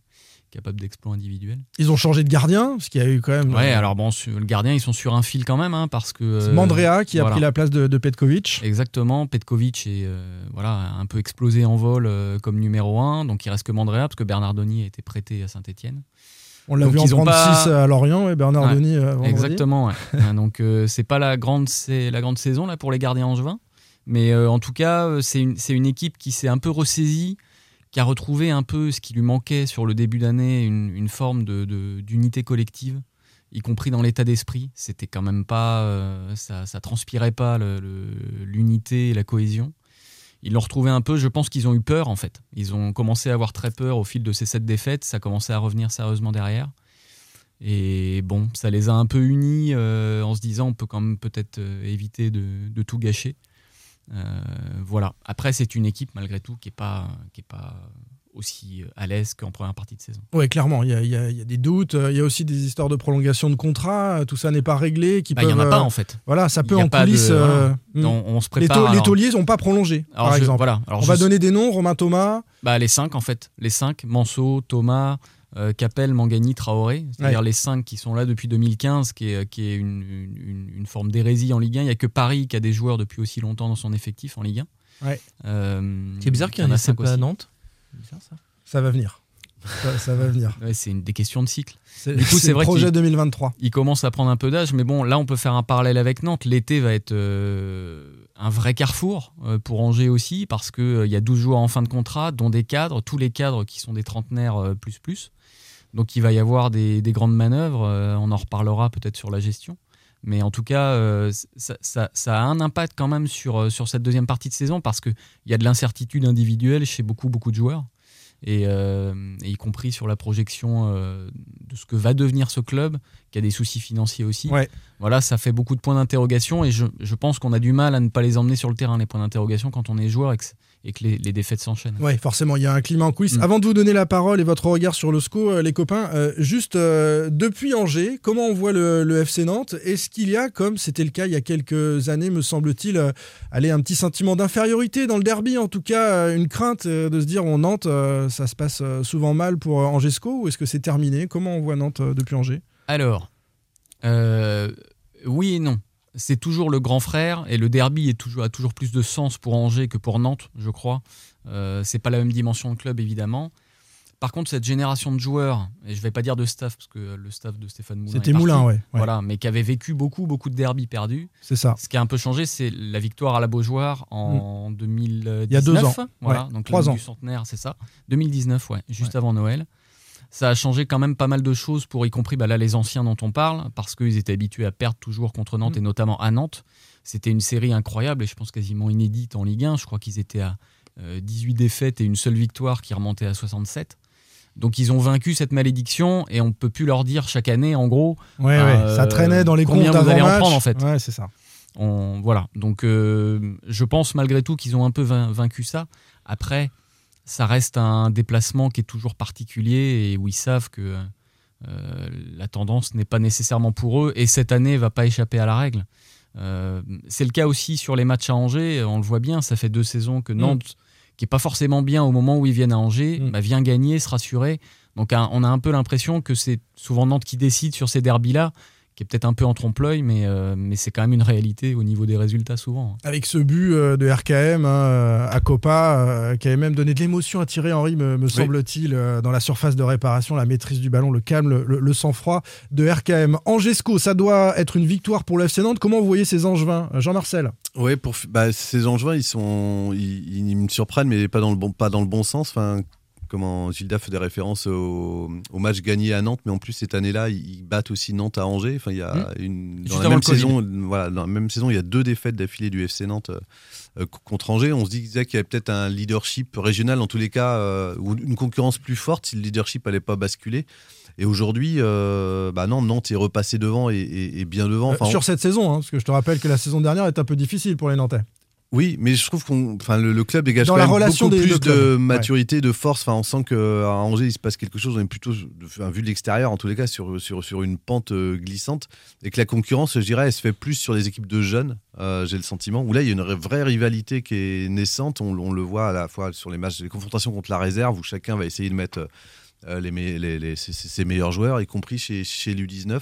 capable d'exploits individuels. Ils ont changé de gardien, parce qu'il y a eu quand même. Ouais, euh, alors bon, le gardien, ils sont sur un fil quand même, hein, parce que. c'est euh, Mandrea qui a pris la place de, de Petkovic. Exactement, Petkovic est euh, voilà, un peu explosé en vol comme numéro 1, donc il reste que Mandrea, parce que Bernardoni a été prêté à Saint-Etienne. On l'a vu en ils ont prendre pas- 6 à Lorient et Bernard Ouais, euh, vendredi. Exactement. ouais. Euh, donc c'est pas la grande, la grande saison là pour les gardiens angevins, mais en tout cas c'est une, c'est une équipe qui s'est un peu ressaisie, qui a retrouvé un peu ce qui lui manquait sur le début d'année, une, forme d'unité collective, y compris dans l'état d'esprit. C'était quand même pas, euh, ça, ça transpirait pas l'unité et la cohésion. Ils l'ont retrouvé un peu, je pense qu'ils ont eu peur en fait. Ils ont commencé à avoir très peur au fil de ces sept défaites, ça commençait à revenir sérieusement derrière. Et bon, ça les a un peu unis euh, en se disant on peut quand même peut-être euh, éviter de tout gâcher. Euh, voilà. Après, c'est une équipe malgré tout qui n'est pas, qui est pas aussi à l'aise qu'en première partie de saison. Ouais, clairement, il y a, y y des doutes. euh, Il y a aussi des histoires de prolongation de contrat. euh, Tout ça n'est pas réglé. Qui Bah, il n'y en a pas euh, en fait. Voilà, ça peut en de- coulisses. voilà. euh, hmm. On, se les, prépare. les tauliers n'ont pas prolongé, Alors, par je- exemple. voilà. Alors, On je va donner des noms Romain Thomas. Bah, les cinq en fait. Les cinq, Manso, Thomas, euh, Capel, Mangani, Traoré. C'est-à-dire Ouais. les cinq qui sont là depuis 2015, qui est, qui est une, une- une forme d'hérésie en Ligue 1. Il n'y a que Paris qui a des joueurs depuis aussi longtemps dans son effectif en Ligue 1. Ouais. Euh, C'est bizarre qu'il y en a ait cinq pas à. Nantes. Bizarre, ça. Ça va venir. Ça, ça va venir. Ouais, c'est une des questions de cycle. C'est Du coup, c'est c'est le vrai projet qu'il- 2023. Il commence à prendre un peu d'âge, mais bon, là, on peut faire un parallèle avec Nantes. L'été va être euh, un vrai carrefour euh, pour Angers aussi, parce qu'il il y a 12 joueurs en fin de contrat, dont des cadres, tous les cadres qui sont des trentenaires euh, plus plus. Donc, il va y avoir des, des grandes manœuvres. euh, on en reparlera peut-être sur la gestion. Mais en tout cas, euh, ça, ça- ça a un impact quand même sur, euh, sur cette deuxième partie de saison, parce qu'il y a de l'incertitude individuelle chez beaucoup, beaucoup de joueurs. Et, euh, et y compris sur la projection de ce que va devenir ce club, qui a des soucis financiers aussi. Ouais. Voilà, ça fait beaucoup de points d'interrogation et je, je pense qu'on a du mal à ne pas les emmener sur le terrain, les points d'interrogation, quand on est joueur et que, et que les, les défaites s'enchaînent. Oui, forcément, il y a un climat en coulisses. Mm. Avant de vous donner la parole et votre regard sur le SCO, euh, les copains, euh, juste euh, depuis Angers, comment on voit le, le FC Nantes? Est-ce qu'il y a, comme c'était le cas il y a quelques années, me semble-t-il, euh, allez, un petit sentiment d'infériorité dans le derby, en tout cas, une crainte de se dire, on Nantes, ça se passe souvent mal pour Angesco, ou est-ce que c'est terminé? Comment on voit Nantes depuis Angers? Alors, oui et non. C'est toujours le grand frère et le derby est toujours, a toujours plus de sens pour Angers que pour Nantes, je crois. Euh, c'est pas la même dimension de club évidemment. par contre, cette génération de joueurs, et je vais pas dire de staff, parce que le staff de Stéphane Moulin. C'était Moulin, ouais, ouais. Voilà, mais qui avait vécu beaucoup, beaucoup de derbies perdus. C'est ça. Ce qui a un peu changé, c'est la victoire à la Beaujoire en 2019. Il y a deux ans. Voilà, Ouais, donc trois ans. du centenaire, c'est ça. 2019, ouais, juste avant Noël. Ça a changé quand même pas mal de choses pour y compris bah, là les anciens dont on parle parce qu'ils étaient habitués à perdre toujours contre Nantes Mm. et notamment à Nantes. C'était une série incroyable et je pense quasiment inédite en Ligue 1. Je crois qu'ils étaient à euh, 18 défaites et une seule victoire qui remontait à 67. Donc ils ont vaincu cette malédiction et on peut plus leur dire chaque année en gros Ouais, Euh, ouais. Ça traînait dans les comptes combien vous allez en prendre, en fait. Ouais, c'est ça. on, voilà. Donc, euh, je pense malgré tout qu'ils ont un peu vain- vaincu ça. Après, ça reste un déplacement qui est toujours particulier et où ils savent que euh, la tendance n'est pas nécessairement pour eux. Et cette année va pas échapper à la règle. Euh, c'est le cas aussi sur les matchs à Angers. On le voit bien. Ça fait deux saisons que Nantes, qui est pas forcément bien au moment où ils viennent à Angers, Mm. bah, vient gagner, se rassurer. Donc, on a un peu l'impression que c'est souvent Nantes qui décide sur ces derbys-là qui est peut-être un peu en trompe-l'œil, mais, euh, mais c'est quand même une réalité au niveau des résultats souvent. Avec ce but euh, de RKM hein, euh, à Copa, euh, qui avait même donné de l'émotion à Thierry Henry, me, me semble-t-il, euh, dans la surface de réparation, la maîtrise du ballon, le calme, le, le- le sang-froid de RKM. Angesco, ça doit être une victoire pour le FC Nantes. Comment vous voyez ces Angevins Jean-Marcel? Ouais, pour bah, ces Angevins, ils sont, ils, ils me surprennent, mais pas dans le bon, pas dans le bon sens. Enfin, comment Gilda fait des références au, au match gagné à Nantes, mais en plus cette année-là, ils, battent aussi Nantes à Angers. Enfin, il y a Mmh. une Juste dans la même saison, voilà, dans la même saison, il y a deux défaites d'affilée du FC Nantes. euh, euh, contre Angers, on se disait qu'il y avait peut-être un leadership régional, en tous les cas, euh, ou une concurrence plus forte si le leadership n'allait pas basculer. Et aujourd'hui, euh, bah non, Nantes est repassé devant et, et- et bien devant. Euh, Enfin, Sur cette saison, hein, parce que je te rappelle que la saison dernière est un peu difficile pour les Nantais. Oui, mais je trouve qu'on, enfin, le, le club dégage Dans quand la même relation beaucoup des plus de maturité, de force. Enfin, on sent que à Angers il se passe quelque chose. On est plutôt, enfin, vu de l'extérieur, en tous les cas, sur sur sur une pente euh, glissante, et que la concurrence, je dirais, elle se fait plus sur les équipes de jeunes. euh, J'ai le sentiment où là, il y a une vraie rivalité qui est naissante. On, on le voit à la fois sur les matchs, les confrontations contre la réserve, où chacun va essayer de mettre euh, les, les, les- ses, ses meilleurs joueurs, y compris chez chez l'U19.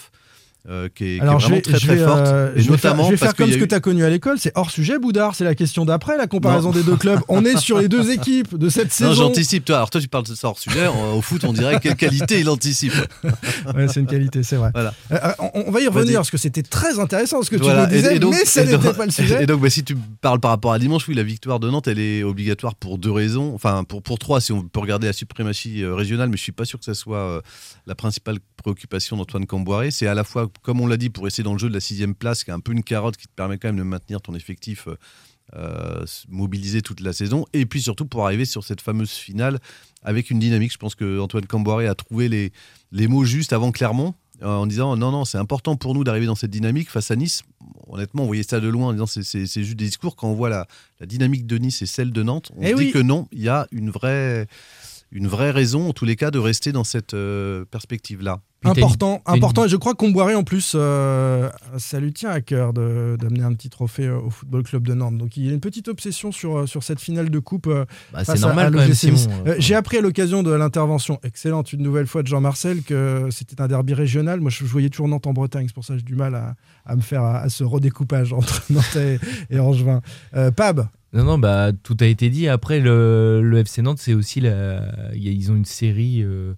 Euh, qui est, qui est Alors, vraiment vais, très très vais, forte, euh, et je vais faire, notamment je vais parce faire comme ce que tu as connu à l'école. C'est hors sujet, Boudard. C'est la question d'après, la comparaison des deux clubs. On est sur les deux équipes de cette Non, saison. j'anticipe, toi. Alors, toi, tu parles de ça hors sujet. Au foot, on dirait quelle qualité il anticipe. Ouais, c'est une qualité, c'est vrai. Voilà. Euh, on, on va y revenir parce que c'était très intéressant ce que tu nous disais, Et- et donc- mais ça n'était pas le sujet. Et donc, bah, si tu parles par rapport à dimanche, oui, la victoire de Nantes, elle est obligatoire pour deux raisons. Enfin, pour, pour trois, si on peut regarder la suprématie régionale, mais je suis pas sûr que ça soit la principale préoccupation d'Antoine Camboiré. C'est à la fois, comme on l'a dit, pour essayer dans le jeu de la sixième place, qui est un peu une carotte qui te permet quand même de maintenir ton effectif euh, euh, mobilisé toute la saison, et puis surtout pour arriver sur cette fameuse finale avec une dynamique. Je pense que Antoine Camboiré a trouvé les, les mots justes avant Clermont. euh, En disant non, non, c'est important pour nous d'arriver dans cette dynamique face à Nice. Honnêtement, on voyait ça de loin en disant c'est- juste des discours. Quand on voit la, la dynamique de Nice et celle de Nantes, on Eh se oui. dit que non, il y a une vraie, une vraie raison, en tous les cas, de rester dans cette euh, perspective-là. Puis t'as une- Important, une- important. Et je crois qu'on boirait en plus, euh, ça lui tient à cœur d'amener un petit trophée euh, au Football Club de Nantes. Donc il y a une petite obsession sur, euh, sur cette finale de coupe. euh, Bah, c'est normal quand même. Nice. Euh, J'ai appris à l'occasion de l'intervention excellente une nouvelle fois de Jean-Marcel que c'était un derby régional. Moi, je, je voyais toujours Nantes en Bretagne. C'est pour ça que j'ai du mal à, à me faire à, à ce redécoupage entre Nantes et, et Angevin. Pab, Non, non, bah, tout a été dit. Après, le, le FC Nantes, c'est aussi la... Ils ont une série, euh,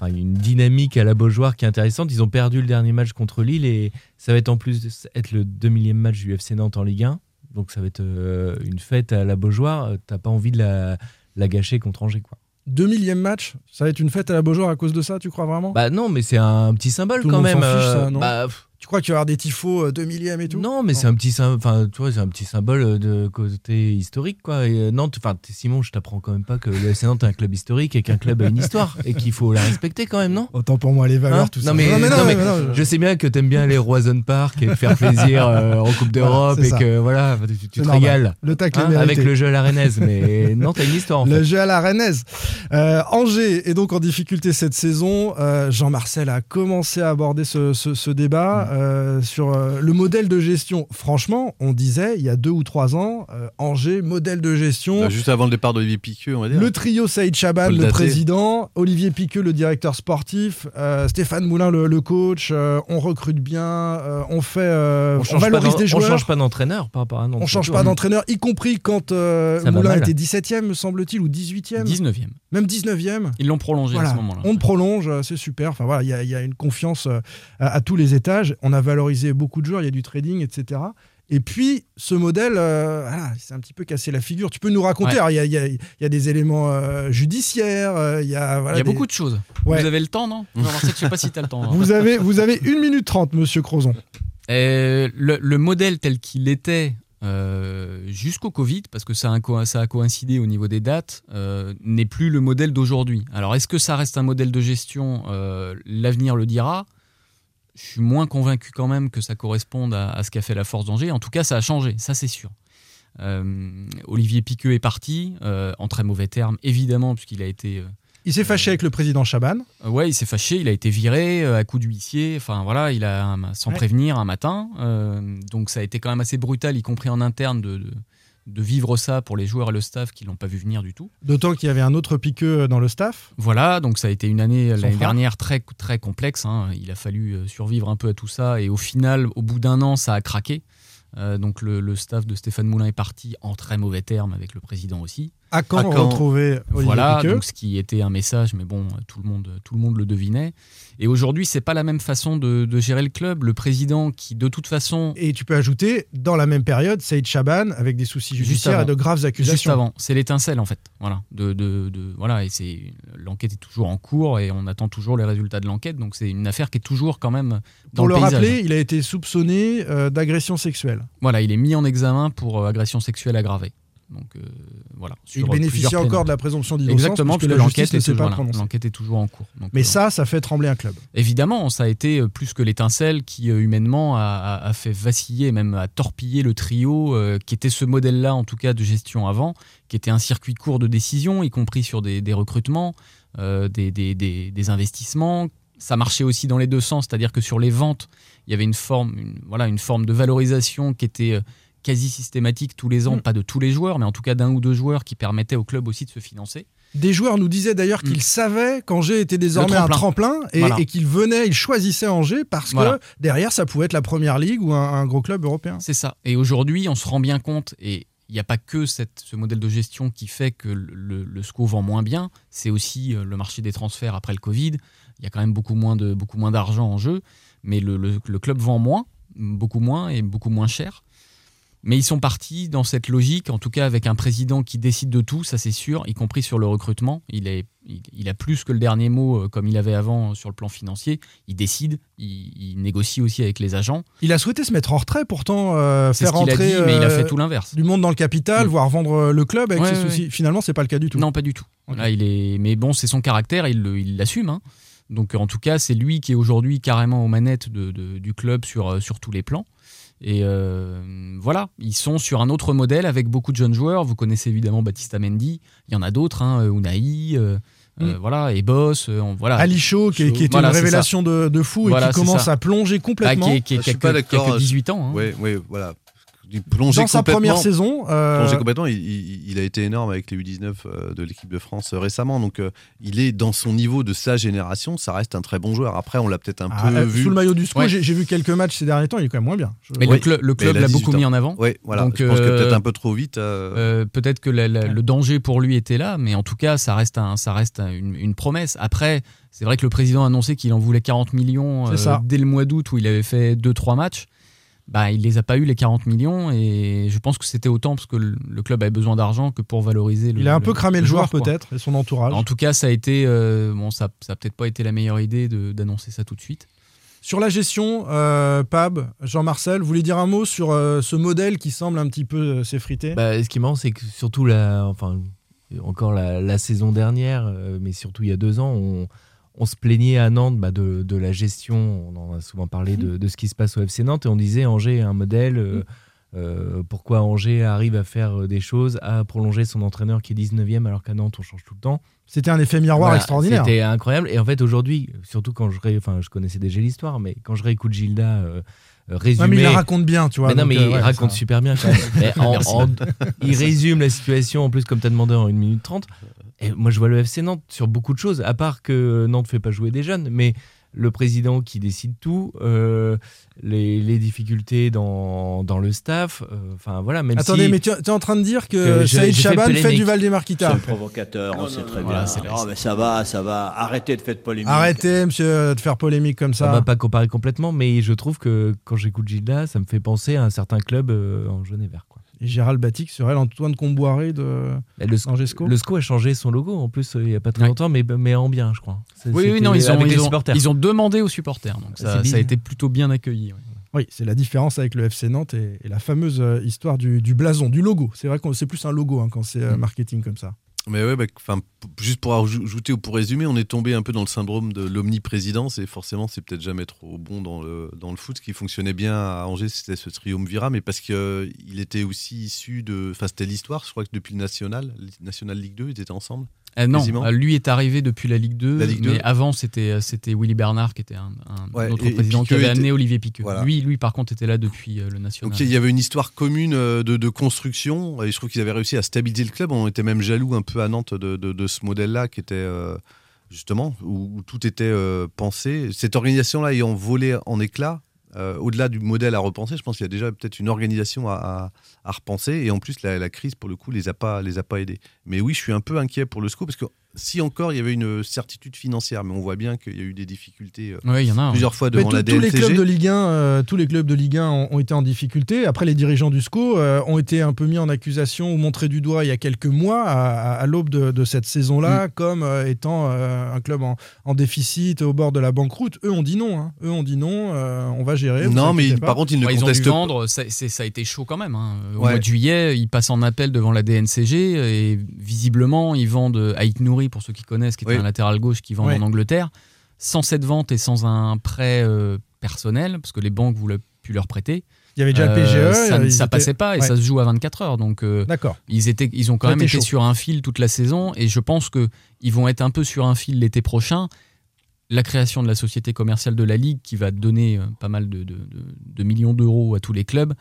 enfin, une dynamique à la Beaujoire qui est intéressante. Ils ont perdu le dernier match contre Lille et ça va être en plus être le 2 millième match du FC Nantes en Ligue 1. Donc ça va être euh, une fête à la Beaujoire. Euh, T'as pas envie de la, la gâcher contre Angers, quoi. 2000e match. Ça va être une fête à la Beaujoire à cause de ça, tu crois vraiment? Bah non, mais c'est un petit symbole Tout quand même. fiche, ça, euh, non? bah, pff, Tu crois qu'il va y avoir des tifos euh, 2000e et tout? Non, mais c'est un petit symbole. Enfin, tu vois, c'est un petit symbole de côté historique, quoi. Et euh, Nantes, enfin, Simon, je t'apprends quand même pas que le FC Nantes est un club historique et qu'un club a une histoire et qu'il faut la respecter quand même, non? Autant pour moi les valeurs, Hein? tout non, ça. Mais, non, mais non, non, non, je- je sais bien que t'aimes bien les Roison Park et te faire plaisir euh, en Coupe d'Europe et ça. que voilà, tu, te normal. régales. Le tacle Hein, avec le jeu à la Rennaise, mais non, t'as une histoire en Le fait. jeu à la Rennaise. Euh, Angers est donc en difficulté cette saison. Euh, Jean-Marcel a commencé à aborder ce, ce- ce débat. Euh, sur euh, le modèle de gestion. Franchement, on disait il y a deux ou trois ans, euh, Angers, modèle de gestion. Bah, juste avant le départ d'Olivier Piqueux, on va dire. Le trio Saïd Chaban, le le président, Olivier Piqueux, le directeur sportif, euh, Stéphane Moulin, le, le coach. euh, on recrute bien, euh, on fait, euh, On on, change, pas valorise des on joueurs. change pas d'entraîneur par rapport à Nantes. on change pas hein. d'entraîneur, y compris quand euh, Moulin était 17e, me semble-t-il, ou 18e. 19e. Même 19e. Ils l'ont prolongé Voilà. à ce moment-là. On te prolonge, c'est super. Enfin voilà, il y, a- il y a une confiance à, à tous les étages. On a valorisé beaucoup de joueurs, il y a du trading, etc. Et puis, ce modèle, euh, voilà, il s'est un petit peu cassé la figure. Tu peux nous raconter Ouais. Il y, a, y y des éléments euh, judiciaires, euh, il y a, voilà, Il y a des- beaucoup de choses. Ouais. Vous avez le temps, non? Je sais pas si tu as le temps. hein. Vous avez, vous avez 1 minute 30, monsieur Crozon. Euh, le, le modèle tel qu'il était jusqu'au Covid, parce que ça a, co- ça a coïncidé au niveau des dates, n'est plus le modèle d'aujourd'hui. Alors est-ce que ça reste un modèle de gestion? L'avenir le dira. Je suis moins convaincu quand même que ça corresponde à, à ce qu'a fait la Force d'Angers. En tout cas, ça a changé, ça c'est sûr. Euh, Olivier Piqueux est parti, euh, en très mauvais termes, évidemment, puisqu'il a été... euh, Il s'est fâché avec le président Chaban. Ouais, il s'est fâché, il a été viré à coup d'huissier, enfin voilà, il a sans Ouais. prévenir un matin. donc ça a été quand même assez brutal, y compris en interne, de, de, de vivre ça pour les joueurs et le staff qui l'ont pas vu venir du tout. D'autant qu'il y avait un autre piqueux dans le staff. Voilà, donc ça a été une année l'année dernière très très complexe. hein. Il a fallu euh, survivre un peu à tout ça et au final, au bout d'un an, ça a craqué. Euh, donc le, le staff de Stéphane Moulin est parti en très mauvais termes avec le président aussi. À quand, À quand retrouver Olivier voilà, donc ce qui était un message, mais bon, tout le monde, tout le monde le devinait. Et aujourd'hui, c'est pas la même façon de, de gérer le club. Le président, qui de toute façon, Et tu peux ajouter, dans la même période, Saïd Chaban avec des soucis judiciaires et de graves accusations. juste avant, c'est l'étincelle en fait. Voilà, de, de, de- voilà, et c'est l'enquête est toujours en cours et on attend toujours les résultats de l'enquête. Donc c'est une affaire qui est toujours quand même dans Pour le, paysage. rappeler, il a été soupçonné euh, d'agression sexuelle. Voilà, il est mis en examen pour euh, agression sexuelle aggravée. Donc euh, voilà. Il euh, bénéficie encore de la présomption d'innocence Exactement, puisque puisque la l'enquête est, voilà, est toujours en cours. Donc, Mais euh, ça, ça fait trembler un club. Évidemment, ça a été euh, plus que l'étincelle qui, humainement, a, fait vaciller, même a torpillé le trio, euh, qui était ce modèle-là, en tout cas, de gestion avant, qui était un circuit court de décision, y compris sur des, des recrutements, des, des- investissements. Ça marchait aussi dans les deux sens, c'est-à-dire que sur les ventes, il y avait une forme, une- voilà, une forme de valorisation qui était quasi systématique tous les ans, Mm. pas de tous les joueurs, mais en tout cas d'un ou deux joueurs qui permettaient au club aussi de se financer. Des joueurs nous disaient d'ailleurs qu'ils Mm. savaient qu'Angers était désormais un tremplin. et, Voilà. et qu'ils venaient, ils choisissaient Angers parce Voilà. que derrière, ça pouvait être la première ligue ou un, un gros club européen. C'est ça. Et aujourd'hui, on se rend bien compte, et il n'y a pas que cette, ce modèle de gestion qui fait que le, SCO vend moins bien, c'est aussi euh, le marché des transferts après le Covid. Il y a quand même beaucoup moins de beaucoup moins d'argent en jeu, mais le, le- le club vend moins, beaucoup moins et beaucoup moins cher. Mais ils sont partis dans cette logique, en tout cas avec un président qui décide de tout, ça c'est sûr, y compris sur le recrutement. Il, est, il, il a plus que le dernier mot euh, comme il avait avant euh, sur le plan financier. Il décide, il, il négocie aussi avec les agents. Il a souhaité se mettre en retrait pourtant, euh, faire entrer dit, mais il a fait tout l'inverse. du monde dans le capital, voire vendre le club avec Ouais, ses ouais, soucis. Finalement, c'est pas le cas du tout. Non, pas du tout. Là, il est... Mais bon, c'est son caractère, il l'assume. hein. Donc, en tout cas, c'est lui qui est aujourd'hui carrément aux manettes de- de- du club sur, sur tous les plans. Et euh, voilà, ils sont sur un autre modèle avec beaucoup de jeunes joueurs. Vous connaissez évidemment Baptista Mendy. Il y en a d'autres, hein, Unai, euh, euh, voilà, et Boss. euh, voilà. Ali Shaw, qui, qui Voilà, une révélation de, de fou et qui commence ça. à plonger Bah, complètement. qui, est- qui est- Je qui a suis pas que- qui a que d'accord. 18 ans. hein. Oui, oui, voilà. Dans sa première saison, euh, Plongé complètement, il, il- il a été énorme avec les U19 euh, de l'équipe de France euh, récemment. Donc, euh, il est dans son niveau de sa génération. Ça reste un très bon joueur. Après, on l'a peut-être un ah, peu euh, vu. sous le maillot du SCO, Ouais. j'ai vu quelques matchs ces derniers temps, il est quand même moins bien. Je- Mais Oui, le, cl- le mais club l'a 18 beaucoup ans. mis en avant. Oui, voilà. Donc, je pense que peut-être un peu trop vite. euh, Euh, peut-être que la- la- le danger pour lui était là, mais en tout cas, ça reste, un, ça reste un- une, une promesse. Après, c'est vrai que le président a annoncé qu'il en voulait 40 millions euh, dès le mois d'août où il avait fait 2-3 matchs. Bah, il les a pas eu les 40 millions et je pense que c'était autant parce que le, club avait besoin d'argent que pour valoriser le. il a un peu cramé le, joueur, peut-être et son entourage. En tout cas, ça a été euh, bon, ça, ça a peut-être pas été la meilleure idée de- d'annoncer ça tout de suite. Sur la gestion, euh, Pab, Jean-Marcel, vous voulez dire un mot sur euh, ce modèle qui semble un petit peu euh, s'effriter? Bah, ce qui est marrant, c'est que surtout la, enfin, encore la, la saison dernière, euh, mais surtout il y a deux ans, on, on se plaignait à Nantes bah, de, de la gestion. On en a souvent parlé de, de ce qui se passe au FC Nantes et on disait Angers est un modèle. euh, euh, pourquoi Angers arrive à faire euh, des choses, à prolonger son entraîneur qui est 19e alors qu'à Nantes on change tout le temps. C'était un effet miroir Voilà, extraordinaire. C'était incroyable. Et en fait, aujourd'hui, surtout quand je, ré- enfin, je connaissais déjà l'histoire, mais quand je réécoute Gilda euh, résumer. Ouais, mais il la raconte bien, tu vois. Mais non, mais euh, il ouais, raconte ça- super bien quand même. En- il résume la situation, en plus, comme tu as demandé, en 1 minute 30. Et moi, je vois le FC Nantes sur beaucoup de choses, à part que Nantes ne fait pas jouer des jeunes, mais le président qui décide tout, euh, les, les difficultés dans, dans le staff, euh, enfin voilà, même Attendez, si... mais tu es en train de dire que, que je- Saïd j'ai fait Chaban fait, du Valdemar-Kita. C'est le provocateur, on sait très bien. c'est la- Non, mais ça va, ça va. Arrêtez de faire de polémique. Arrêtez, monsieur, de faire polémique comme Ça ça. va pas comparer complètement, mais je trouve que quand j'écoute Gilda, ça me fait penser à un certain club euh, en jaune et vert. Quoi. Et Gérald Batic serait l'Antoine Comboiré de Et Le, Angesco. le SCO a changé son logo en plus euh, il y a pas très Ouais. longtemps, mais, mais en bien, je crois. Oui, oui, non, ils ont, avec les ils, ont, supporters. ils ont demandé aux supporters, donc ça, ça a été plutôt bien accueilli. ouais. Oui, c'est la différence avec le FC Nantes et, et la fameuse euh, histoire du, du blason, du logo. C'est vrai que c'est plus un logo hein, quand c'est euh, Mm. marketing comme ça. Mais ouais, bah, juste pour ajouter ou pour résumer, on est tombé un peu dans le syndrome de l'omniprésidence et forcément, c'est peut-être jamais trop bon dans le, dans le foot. Ce qui fonctionnait bien à Angers, c'était ce triumvirat, mais parce qu'il était aussi issu de. Enfin, c'était l'histoire, je crois que depuis le National, National Ligue 2, ils étaient ensemble. Euh, non, Quasiment. euh, lui est arrivé depuis la Ligue 2, La Ligue mais 2. avant c'était euh, c'était Willy Bernard qui était un, un Ouais, autre et- et président qui avait était- amené Olivier Piqueux. Voilà. Lui, lui par contre était là depuis le national. Donc il y avait une histoire commune de, de construction et je trouve qu'ils avaient réussi à stabiliser le club. On était même jaloux un peu à Nantes de, de- de ce modèle-là qui était euh, justement où, où tout était euh, pensé. Cette organisation-là ayant volé en éclats, euh, au-delà du modèle à repenser, je pense qu'il y a déjà peut-être une organisation à, repenser et en plus la, la crise pour le coup les a pas les a pas aidés. Mais oui, je suis un peu inquiet pour le SCO parce que si encore il y avait une certitude financière, mais on voit bien qu'il y a eu des difficultés euh, Ouais, il y en a. hein. plusieurs fois Mais devant tous- la tous les DNCG. clubs de Ligue 1, euh, tous les clubs de Ligue 1 ont, ont été en difficulté. Après, les dirigeants du SCO euh, ont été un peu mis en accusation ou montrés du doigt il y a quelques mois, à, à- à l'aube de, de cette saison-là, Mm. comme euh, étant euh, un club en, en déficit au bord de la banqueroute. Eux ont dit non. hein. Eux ont dit non. euh, on va gérer. Non, mais il- par contre, ils ne Ouais, ils ont dû contestent vendre, ça, a été chaud quand même. hein. Au Ouais. mois de juillet, ils passent en appel devant la DNCG et visiblement, ils vendent Aït Nouri, pour ceux qui connaissent, qui était Oui. un latéral gauche qui vend en Angleterre, sans cette vente et sans un prêt euh, personnel, parce que les banques voulaient plus leur prêter. Il y avait déjà le PGE. ça, euh, ça étaient- passait pas et Ouais. ça se joue à 24 heures. Donc, euh, D'accord. ils, étaient, ils ont quand Ça même été chaud. sur un fil toute la saison et je pense que ils vont être un peu sur un fil l'été prochain. La création de la société commerciale de la Ligue, qui va donner euh, pas mal de, de- de- de millions d'euros à tous les clubs,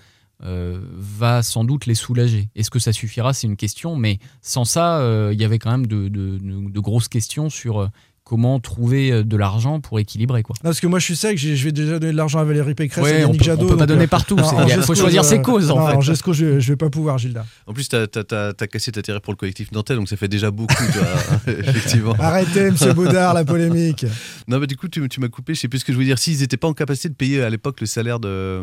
euh, va sans doute les soulager. Est-ce que ça suffira? C'est une question, mais sans ça, euh, il y avait quand même de, grosses questions sur euh, comment trouver euh, de l'argent pour équilibrer. Quoi. Non, parce que moi, je suis sec. j'ai- Je vais déjà donner de l'argent à Valérie Pécresse Ouais, et on Yannick peut- Jadot. on peut pas donc, donner euh, partout, non, c'est- en il faut choisir ses causes, en non, fait. En Gesco, je, je vais pas pouvoir, Gilda. En plus, tu as, cassé ta terre pour le collectif nantais, donc ça fait déjà beaucoup, toi, effectivement. Arrêtez, monsieur Baudard, la polémique. Non, mais du coup, tu, tu m'as coupé, je sais plus ce que je voulais dire. S'ils n'étaient pas en capacité de payer à l'époque le salaire de,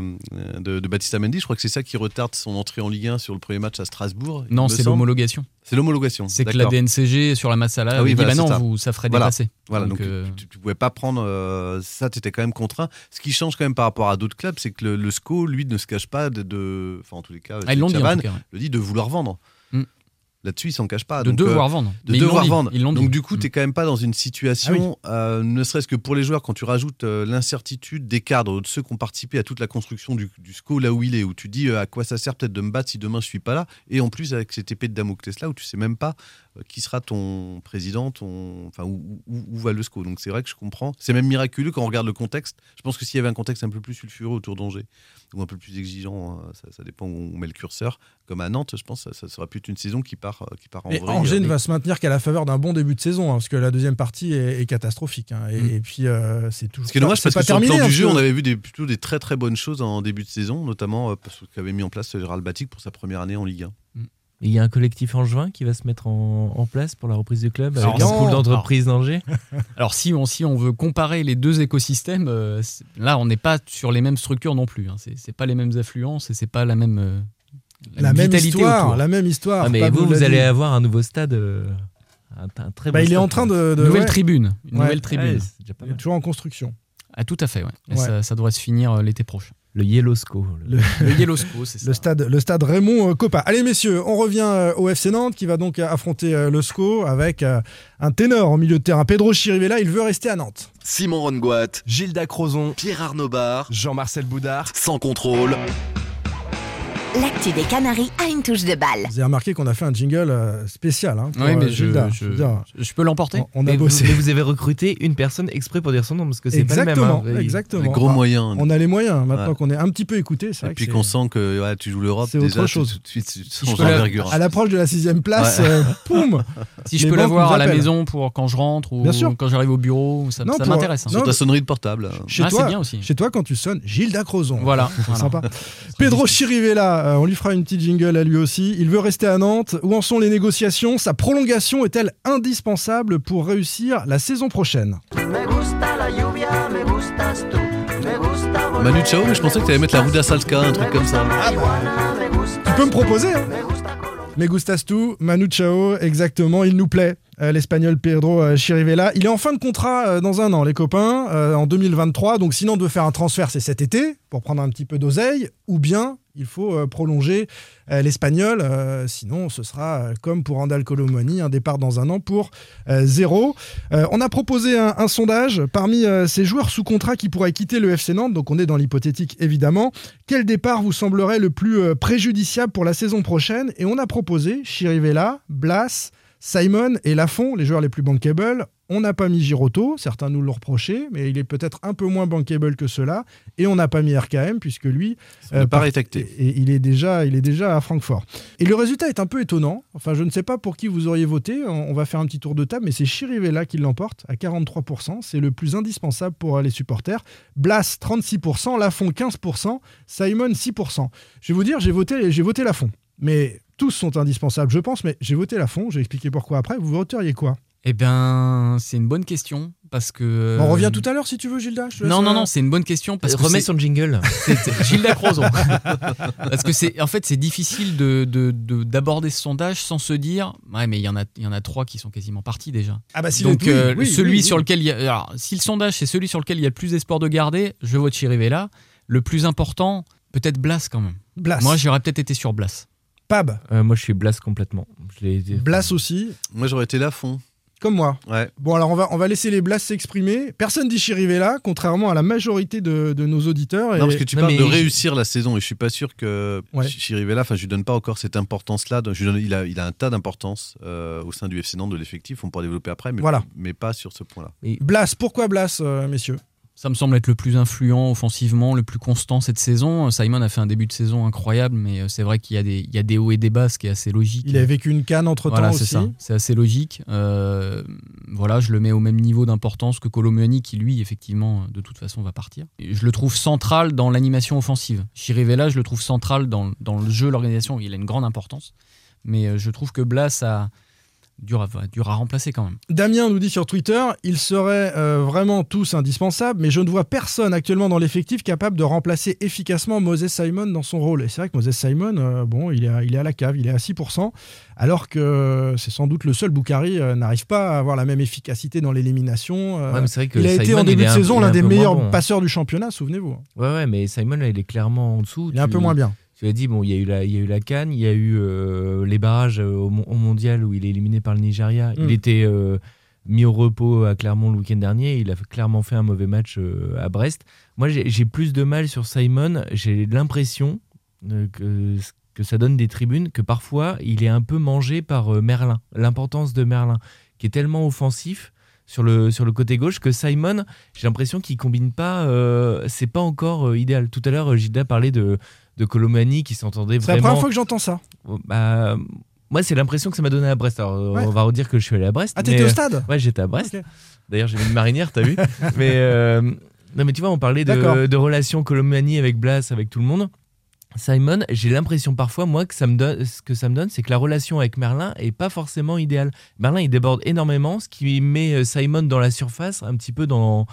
de, de Baptista Mendy, je crois que c'est ça qui retarde son entrée en Ligue 1 sur le premier match à Strasbourg. Non, c'est l'homologation. C'est l'homologation. C'est que la. DNCG sur la masse salariale Ah oui, dit bah non, vous, ça ferait Voilà. dépasser. Voilà, donc, euh, tu, tu pouvais pas prendre euh, ça, tu étais quand même contraint. Ce qui change quand même par rapport à d'autres clubs, c'est que le, le SCO, lui, ne se cache pas de. Enfin, en tous les cas, Ah, ils dit, en Chaban tout cas, ouais. le dit de vouloir vendre. Mm. Là-dessus, il s'en cache pas. De Donc, euh, devoir vendre. De Mais ils devoir vendre. ils dit. Donc, du coup, Mm. tu n'es quand même pas dans une situation, euh, ne serait-ce que pour les joueurs, quand tu rajoutes euh, l'incertitude des cadres, de ceux qui ont participé à toute la construction du, du SCO là où il est, où tu dis à quoi ça sert peut-être de me battre si demain je suis pas là, et en plus avec cette épée de Damoclès là où tu sais même pas qui sera ton président, ton, enfin où, où- où va le SCO? Donc c'est vrai que je comprends. C'est même miraculeux quand on regarde le contexte. Je pense que s'il y avait un contexte un peu plus sulfureux autour d'Angers ou un peu plus exigeant, hein, ça, ça dépend où on met le curseur. Comme à Nantes, je pense que ça, sera plutôt une saison qui part, euh, qui part en Et vrille. Angers ne Mais- va se maintenir qu'à la faveur d'un bon début de saison, hein, parce que la deuxième partie est, est catastrophique. hein. et, Mm. et puis, euh, c'est toujours. Ce qui est dommage parce que sur le plan du jeu, on avait vu des, plutôt des très très bonnes choses en début de saison, notamment euh, parce qu'avait mis en place Gérald Batic pour sa première année en Ligue 1. Il y a un collectif angevin qui va se mettre en, en place pour la reprise du club avec un pool d'entreprises d'Angers. Alors si on, si on veut comparer les deux écosystèmes, euh, là on n'est pas sur les mêmes structures non plus. Hein. C'est c'est pas les mêmes affluences et c'est pas la même, euh, La même vitalité histoire, la même histoire. Ah, mais vous, vous allez avoir un nouveau stade. euh, un, un très Bah, beau il est en train de. de- Nouvelle ouais, tribune, une Ouais. nouvelle tribune. Ouais, c'est déjà pas il est toujours en construction. Ah tout à fait, ouais. Et Ouais. Ça, ça devrait se finir euh, l'été prochain. Le Yellow SCO. le- Le- Le Yellow Sco, c'est ça. Le stade, le stade Raymond euh, Coppa. Allez messieurs, on revient euh, au FC Nantes qui va donc euh, affronter le SCO avec un ténor au milieu de terrain. Pedro Chirivella, il veut rester à Nantes. Simon Rongoat, Gilda Crozon, Pierre Arnaud Bar, Jean-Marcel Boudard. sans contrôle. L'actu des Canaries a une touche de balle. Vous avez remarqué qu'on a fait un jingle euh, spécial. Hein, pour, Oui, mais euh, je, Gilda. je- peux l'emporter. on, on a mais, vous, bossé. mais vous avez recruté une personne exprès pour dire son nom parce que c'est pas le même. Exactement, hein. exactement. Les gros Enfin, moyens. On a les moyens maintenant Ouais. qu'on est un petit peu écouté. C'est Et vrai puis qu'on sent que ouais, tu joues l'Europe, c'est autre chose. tout de suite, envergure. à l'approche de la sixième place, Ouais. euh, poum Si je peux l'avoir à la maison pour quand je rentre ou quand j'arrive au bureau, ça, m'intéresse. hein. non, Sur ta sonnerie de portable. Chez Ah, c'est toi, bien aussi. Chez toi, quand tu sonnes, Gilda Crozon. Voilà. Sympa. Pedro Chirivella, euh, on lui fera une petite jingle à lui aussi. Il veut rester à Nantes. Où en sont les négociations? Sa prolongation est-elle indispensable pour réussir la saison prochaine? Manu Chao, mais je pensais que tu allais mettre la Ruda Salska, un truc comme ça. Tu peux me proposer hein Me gustas tu, Manu Chao, exactement, il nous plaît. Euh, L'espagnol Pedro euh, Chirivella. Il est en fin de contrat euh, dans un an, les copains, en 2023. Donc, sinon, de faire un transfert, c'est cet été, pour prendre un petit peu d'oseille. Ou bien, il faut prolonger l'Espagnol. sinon, ce sera comme pour Andal Colomani, un départ dans un an pour zéro. On a proposé un, un sondage parmi ces joueurs sous contrat qui pourraient quitter le FC Nantes. Donc, on est dans l'hypothétique, évidemment. Quel départ vous semblerait le plus préjudiciable pour la saison prochaine? Et on a proposé Chirivella, Blas, Simon et Lafont, les joueurs les plus bankable. On n'a pas mis Giroto, certains nous l'ont reproché, mais il est peut-être un peu moins bankable que cela. Et on n'a pas mis RKM, puisque lui, part- tacté. et il est, déjà, il est déjà à Francfort. Et le résultat est un peu étonnant. Enfin, je ne sais pas pour qui vous auriez voté. On on va faire un petit tour de table, mais c'est Chirivella qui l'emporte à 43%. C'est le plus indispensable pour euh, les supporters. Blas, 36%. Lafont, 15%. Simon, 6%. Je vais vous dire, j'ai voté, j'ai voté Lafont. Mais tous sont indispensables, je pense. Mais j'ai voté Lafont. Je vais expliquer pourquoi après. Vous voteriez quoi? Eh ben, c'est une bonne question parce que. On revient tout à l'heure si tu veux, Gilda. je Non, non, euh, non, c'est une bonne question parce que Remets son jingle. c'est Gilda Crozon. parce que c'est, en fait, c'est difficile de, de- de- d'aborder ce sondage sans se dire, ouais, mais il y en a, il y en a trois qui sont quasiment partis déjà. Ah bah si Donc oui, euh, oui, celui oui, sur oui. lequel il y a, alors, si le sondage c'est celui sur lequel il y a le plus d'espoir de garder, je vote Chirivella. Le plus important, peut-être Blas quand même. Blas. Moi, j'aurais peut-être été sur Blas. Pab. Euh, moi, je suis Blas complètement. Je Blas aussi. Moi, j'aurais été là à fond. Comme moi. Ouais. Bon, alors on va, on va laisser les Blas s'exprimer. Personne dit Chirivella, contrairement à la majorité de, de nos auditeurs. Et- Non, parce que tu Non, parles de réussir la saison et je suis pas sûr que Ouais. Chirivella, enfin, je lui donne pas encore cette importance-là. Donc, je lui donne- il, a, il a un tas d'importance euh, au sein du FC Nantes de l'effectif. On pourra développer après, mais, Voilà. mais pas sur ce point-là. Blas, pourquoi Blas, euh, messieurs? Ça me semble être le plus influent offensivement, le plus constant cette saison. Simon a fait un début de saison incroyable, mais euh, c'est vrai qu'il y a des, il y a des hauts et des bas, ce qui est assez logique. Il a vécu une canne entre temps Voilà, aussi. c'est ça. C'est assez logique. Euh, voilà, je le mets au même niveau d'importance que Colomani, qui lui, effectivement, de toute façon, va partir. Et je le trouve central dans l'animation offensive. Chirivella, je le trouve central dans, dans le jeu, l'organisation. Il a une grande importance. Mais euh, je trouve que Blas a dur à, dur à remplacer quand même. Damien nous dit sur Twitter, ils seraient euh, vraiment tous indispensables, mais je ne vois personne actuellement dans l'effectif capable de remplacer efficacement Moses Simon dans son rôle. Et c'est vrai que Moses Simon, euh, bon, il est, à, il est à la cave, il est à 6%, alors que c'est sans doute le seul Boukari euh, n'arrive pas à avoir la même efficacité dans l'élimination. Ouais, il a été en début de saison l'un un des meilleurs bon, hein. passeurs du championnat, souvenez-vous. Ouais, ouais, mais Simon, là, il est clairement en dessous. Il est un peu moins bien. Tu l'as dit, bon, il y a eu la, il y a eu la Cannes, il y a eu euh, les barrages euh, au, mon- au mondial où il est éliminé par le Nigeria. Mm. Il était euh, mis au repos à Clermont le week-end dernier. Il a clairement fait un mauvais match euh, à Brest. Moi, j'ai plus de mal sur Simon. J'ai l'impression que, que ça donne des tribunes que parfois il est un peu mangé par Merlin. L'importance de Merlin, qui est tellement offensif sur le, sur le côté gauche que Simon, j'ai l'impression qu'il combine pas. euh, c'est pas encore euh, idéal. Tout à l'heure, Gilda parlait de, de Colomani qui s'entendait C'est la vraiment. première fois que j'entends ça. Bah, moi, c'est l'impression que ça m'a donné à Brest. Alors, euh, Ouais. on va redire que je suis allé à Brest. Ah, t'étais au stade Ouais, j'étais à Brest. D'ailleurs, j'ai mis une marinière, t'as vu Mais euh, non, mais tu vois, on parlait de, de relations Colomani avec Blas, avec tout le monde. Simon, j'ai l'impression parfois, moi, que ça me donne, ce que ça me donne, c'est que la relation avec Merlin est pas forcément idéale. Merlin, il déborde énormément, ce qui met euh, Simon dans la surface, un petit peu dans,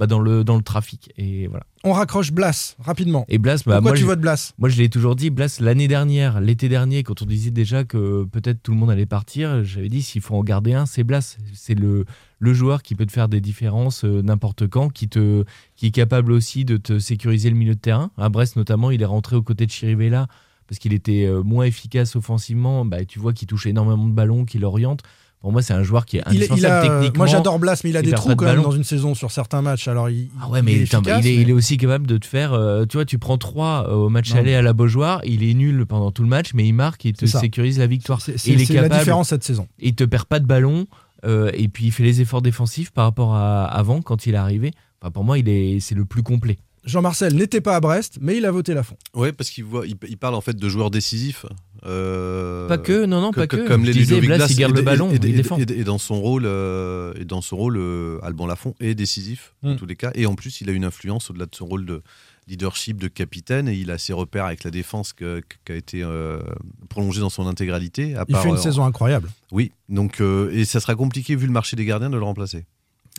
bah, dans, le, dans le trafic. Et voilà. On raccroche Blas, rapidement. Et Blas, bah, Pourquoi moi, tu votes Blas? moi, je l'ai toujours dit, Blas, l'année dernière, l'été dernier, quand on disait déjà que peut-être tout le monde allait partir, j'avais dit s'il faut en garder un, c'est Blas. C'est le, le joueur qui peut te faire des différences euh, n'importe quand, qui, te, qui est capable aussi de te sécuriser le milieu de terrain. À Brest, notamment, il est rentré aux côtés de Chirivella parce qu'il était euh, moins efficace offensivement. Bah, tu vois qu'il touche énormément de ballons, qu'il oriente. Pour moi, c'est un joueur qui est Il, il indispensable a, techniquement. moi j'adore Blas, mais il a il des trous quand même dans une saison sur certains matchs. Alors il, Ah ouais, mais, il est efficace, il, est, mais- il est aussi capable de te faire. euh, tu vois, tu prends 3 au match aller à la Beaujoire, il est nul pendant tout le match, mais il marque et il te sécurise la victoire. C'est- la différence cette saison. Il te perd pas de ballon euh, et puis il fait les efforts défensifs par rapport à avant quand il est arrivé. Enfin, pour moi, il est, c'est le plus complet. Jean-Marcel n'était pas à Brest, mais il a voté Lafont. Ouais, parce qu'il voit, il, il parle en fait de joueurs décisifs. euh, Pas que, non, non, pas que. Comme les disais, Blas, Blas il garde et- le ballon, et- il et- défend. Et, et dans son rôle, euh, et dans son rôle, euh, Alban Lafont est décisif Mm. dans tous les cas. Et en plus, il a une influence au-delà de son rôle de leadership, de capitaine, et il a ses repères avec la défense qui a été euh, prolongée dans son intégralité. à Il fait une euh, saison incroyable. Oui, donc euh, et ça sera compliqué vu le marché des gardiens de le remplacer.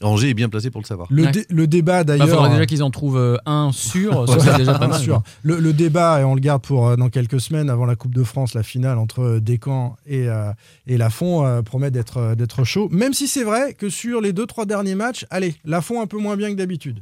Angers est bien placé pour le savoir. Le, Ouais. dé- le débat Il d'ailleurs. faudrait déjà qu'ils en trouvent euh, un sûr, ça serait déjà pas Bien mal. sûr. Le, le débat, et on le garde pour euh, dans quelques semaines avant la Coupe de France, la finale entre euh, Descamps et, euh, et Lafont euh, promet d'être d'être chaud. Même si c'est vrai que sur les deux trois derniers matchs, allez, Lafont un peu moins bien que d'habitude.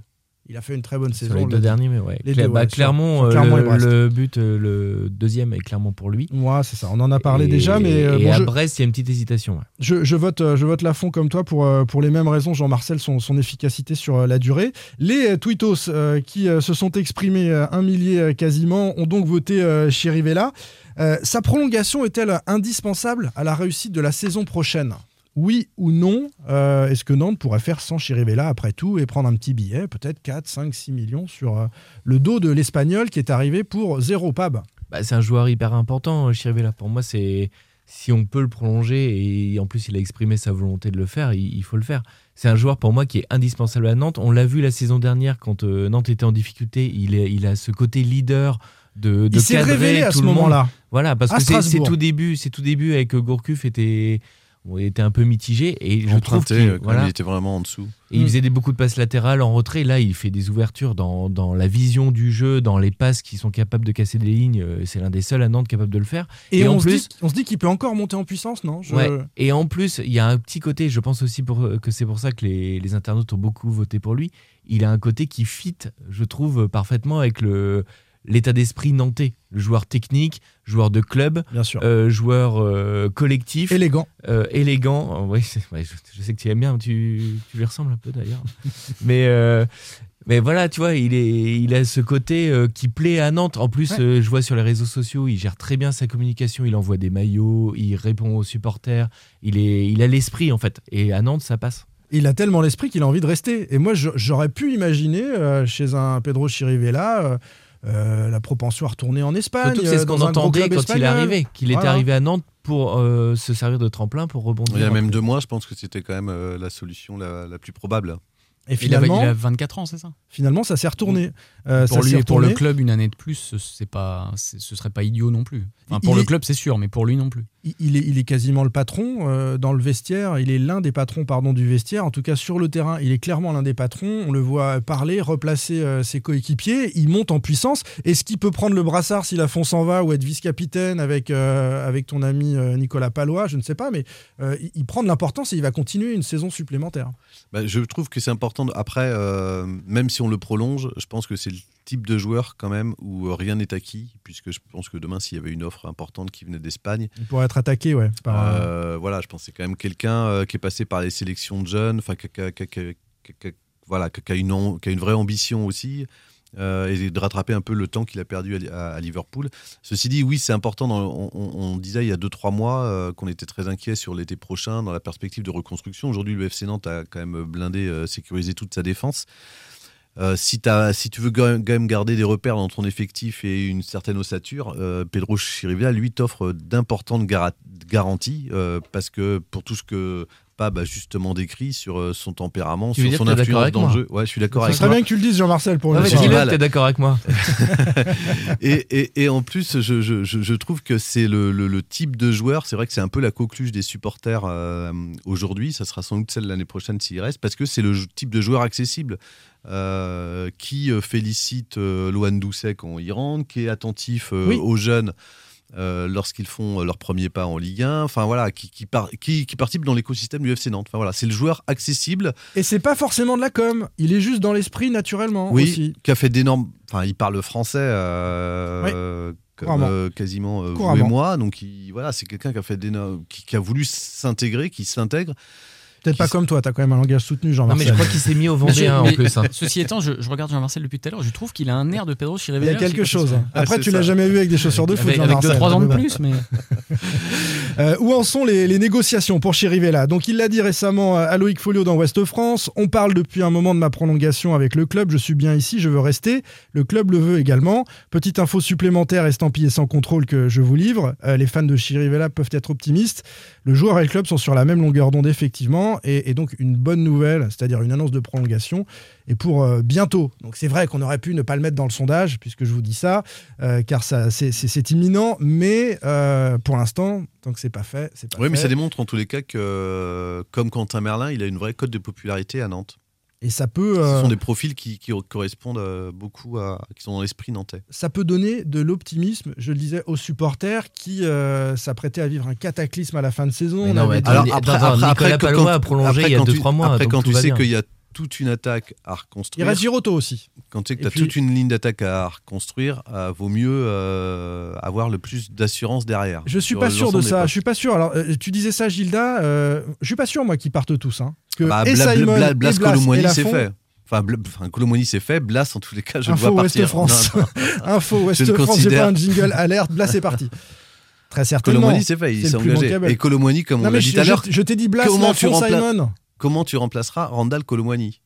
Il a fait une très bonne saison. les deux le derniers, mais ouais. Les deux, bah, ouais, euh, Clermont le, but, euh, le deuxième est clairement pour lui. Ouais, c'est ça. On en a parlé Et- déjà, mais euh, et à je, Brest, il y a une petite hésitation. ouais. je, je vote, je vote Lafont comme toi pour, pour les mêmes raisons, Jean-Marcel, son, son efficacité sur la durée. Les tweetos euh, qui se sont exprimés, un millier quasiment, ont donc voté Chirivella. Sa prolongation est-elle indispensable à la réussite de la saison prochaine? Oui ou non, euh, est-ce que Nantes pourrait faire sans Chirivella après tout et prendre un petit billet, peut-être 4, 5, 6 millions sur euh, le dos de l'Espagnol qui est arrivé pour zéro pab? Bah, c'est un joueur hyper important, Chirivella. Pour moi, c'est si on peut le prolonger et en plus il a exprimé sa volonté de le faire, il, il faut le faire. C'est un joueur pour moi qui est indispensable à Nantes. On l'a vu la saison dernière quand euh, Nantes était en difficulté. Il, est, il a ce côté leader de, de Il s'est cadrer révélé à tout ce moment-là. Voilà, parce À que c'est- tout début, c'est tout début avec euh, Gourcuff était était un peu mitigé et je trouve qu'il euh, voilà, il était vraiment en dessous. et il Mm. faisait des, beaucoup de passes latérales en retrait. Là, il fait des ouvertures dans, dans la vision du jeu, dans les passes qui sont capables de casser des lignes. Euh, C'est l'un des seuls à Nantes capable de le faire. Et, Et on, en se plus- dit, on se dit qu'il peut encore monter en puissance, non? Je- Ouais. Et en plus, il y a un petit côté, je pense aussi pour, que c'est pour ça que les, les internautes ont beaucoup voté pour lui. Il a un côté qui fit, je trouve, parfaitement avec le l'état d'esprit nantais. Le joueur technique, joueur de club, Bien sûr. euh, joueur euh, collectif, Élégant. euh, élégant. Ouais, c'est- ouais, je, je sais que tu aimes bien, tu, tu lui ressembles un peu d'ailleurs. mais, mais voilà, tu vois, il, est, il a ce côté qui plaît à Nantes. En plus, Ouais. je vois sur les réseaux sociaux, il gère très bien sa communication. Il envoie des maillots, il répond aux supporters. Il, est, il a l'esprit, en fait. Et à Nantes, ça passe. Il a tellement l'esprit qu'il a envie de rester. Et moi, j'aurais pu imaginer euh, chez un Pedro Chirivella euh, euh, la propension à retourner en Espagne. Surtout c'est ce euh, qu'on entendait quand il est arrivé. Qu'il était Voilà. arrivé à Nantes pour euh, se servir de tremplin pour rebondir. Il y a même deux mois, je pense que c'était quand même euh, la solution la, la plus probable. Et Il a, finalement, il a 24 ans, c'est ça? finalement, ça s'est retourné. Euh, Pour ça lui et pour le club, une année de plus, ce- c'est pas, ce serait pas idiot non plus. Enfin, Il pour le est- club, c'est sûr, mais pour lui non plus. Il- Il est, il est quasiment le patron euh, dans le vestiaire. Il est l'un des patrons pardon, du vestiaire. En tout cas, sur le terrain, il est clairement l'un des patrons. On le voit parler, replacer euh, ses coéquipiers. Il monte en puissance. Est-ce qu'il peut prendre le brassard si la fond s'en va ou être vice-capitaine avec, euh, avec ton ami euh, Nicolas Palois Je ne sais pas, mais euh, il, il prend de l'importance et il va continuer une saison supplémentaire. Bah, je trouve que c'est important. Après, euh, même si on le prolonge, je pense que c'est le type de joueur quand même où euh, rien n'est acquis, puisque je pense que demain, s'il y avait une offre importante qui venait d'Espagne, Il pourrait être attaqué, ouais. par, euh, voilà, je pense que c'est quand même quelqu'un euh, qui est passé par les sélections de jeunes, enfin, qui, voilà, qui a une, am- qui a une vraie ambition aussi. euh, et de rattraper un peu le temps qu'il a perdu à, Liverpool. Ceci dit, oui, c'est important. dans- on, on- on disait il y a 2-3 mois euh, qu'on était très inquiet sur l'été prochain dans la perspective de reconstruction. Aujourd'hui, le FC Nantes a quand même blindé, euh, sécurisé toute sa défense. Euh, si, tu veux quand même garder des repères dans ton effectif et une certaine ossature, euh, Pedro Chirivella, lui, t'offre d'importantes gara- garanties euh, parce que pour tout ce que Pab a justement décrit sur euh, son tempérament, Tu sur son influence dans le jeu. Ouais, je suis d'accord Ça avec serait toi. bien que tu le dises, Jean-Marcel, pour dis-le mal. que t'es d'accord avec moi. et, et- et en plus, je, je- je- je trouve que c'est le, le- le type de joueur, c'est vrai que c'est un peu la coqueluche des supporters euh, aujourd'hui, ça sera sans doute celle l'année prochaine s'il reste, parce que c'est le type de joueur accessible euh, qui félicite euh, Loan Doucet quand il rentre, qui est attentif euh, Oui. aux jeunes. Euh, lorsqu'ils font euh, leur premier pas en Ligue 1, enfin voilà, qui, qui, par- qui, qui participe dans l'écosystème du FC Nantes. Enfin voilà, c'est le joueur accessible, Et c'est pas forcément de la com. Il est juste dans l'esprit naturellement oui, aussi. qui a fait d'énormes. Enfin, il parle français. euh, comme euh, quasiment euh, vous et moi. Donc il- voilà, c'est quelqu'un qui a fait des qui a voulu s'intégrer, qui s'intègre. Peut-être pas comme toi, t'as quand même un langage soutenu, Non, mais Jean-Marcel. je crois qu'il s'est mis au Vendéen en mais plus. hein. Ceci étant, je, je regarde Jean-Marcel depuis tout à l'heure, je trouve qu'il a un air de Pedro Il y Chirivella. a quelque chose. hein. Après, c'est tu l'as jamais vu avec des chaussures de foot, Avec, avec Jean-Marcel. 2-3 ans de plus, mais. Euh, où en sont les, les négociations pour Chirivella? Donc il l'a dit récemment à Loïc Folio dans Ouest France. On parle depuis un moment de ma prolongation avec le club. Je suis bien ici, je veux rester. Le club le veut également. Petite info supplémentaire estampillée sans contrôle que je vous livre. Euh, les fans de Chirivella peuvent être optimistes. Le joueur et le club sont sur la même longueur d'onde effectivement, et, et donc une bonne nouvelle, c'est-à-dire une annonce de prolongation, et pour euh, bientôt. Donc c'est vrai qu'on aurait pu ne pas le mettre dans le sondage, puisque je vous dis ça, euh, car ça, c'est- imminent, mais euh, pour l'instant, tant que c'est pas fait, c'est pas Oui, fait. mais ça démontre en tous les cas que, comme Quentin Merlin, il a une vraie cote de popularité à Nantes. Et ça peut, Ce euh, sont des profils qui, qui correspondent euh, beaucoup à. qui sont dans l'esprit nantais. ça peut donner de l'optimisme, je le disais, aux supporters qui euh, s'apprêtaient à vivre un cataclysme à la fin de saison. Mais On non, avait mais dit- attends, Nicolas que Palois a prolongé il y a quand deux, tu- trois mois, Après, quand tu sais qu'il y a toute une attaque à il reconstruire. reste Giroto aussi. Quand tu sais que Et tu as puis- toute une ligne d'attaque à reconstruire, euh, vaut mieux euh, avoir le plus d'assurance derrière. Je suis pas sûr de ça. Je suis pas sûr. Alors, euh, tu disais ça, Gilda. euh, je suis pas sûr moi qu'ils partent tous. Hein. Que Bah, et Bla- Simon, Bla- et Blas Blas Colomboigny, c'est fait. Enfin, Bla- enfin, Colomboigny, c'est fait. Blas, en tous les cas, je le Info vois Ouest partir. France. Non, non. Info Ouest France. Considère. pas un jingle alerte. Là, c'est parti. Très certainement. Colomboigny, c'est fait. Il C'est s'est engagé. Et Colomboigny, comme on l'a dit je- tout à l'heure, je, je t'ai dit Blas, comment tu, Lafont, rempla- Simon. Comment tu remplaceras Randall Colomboigny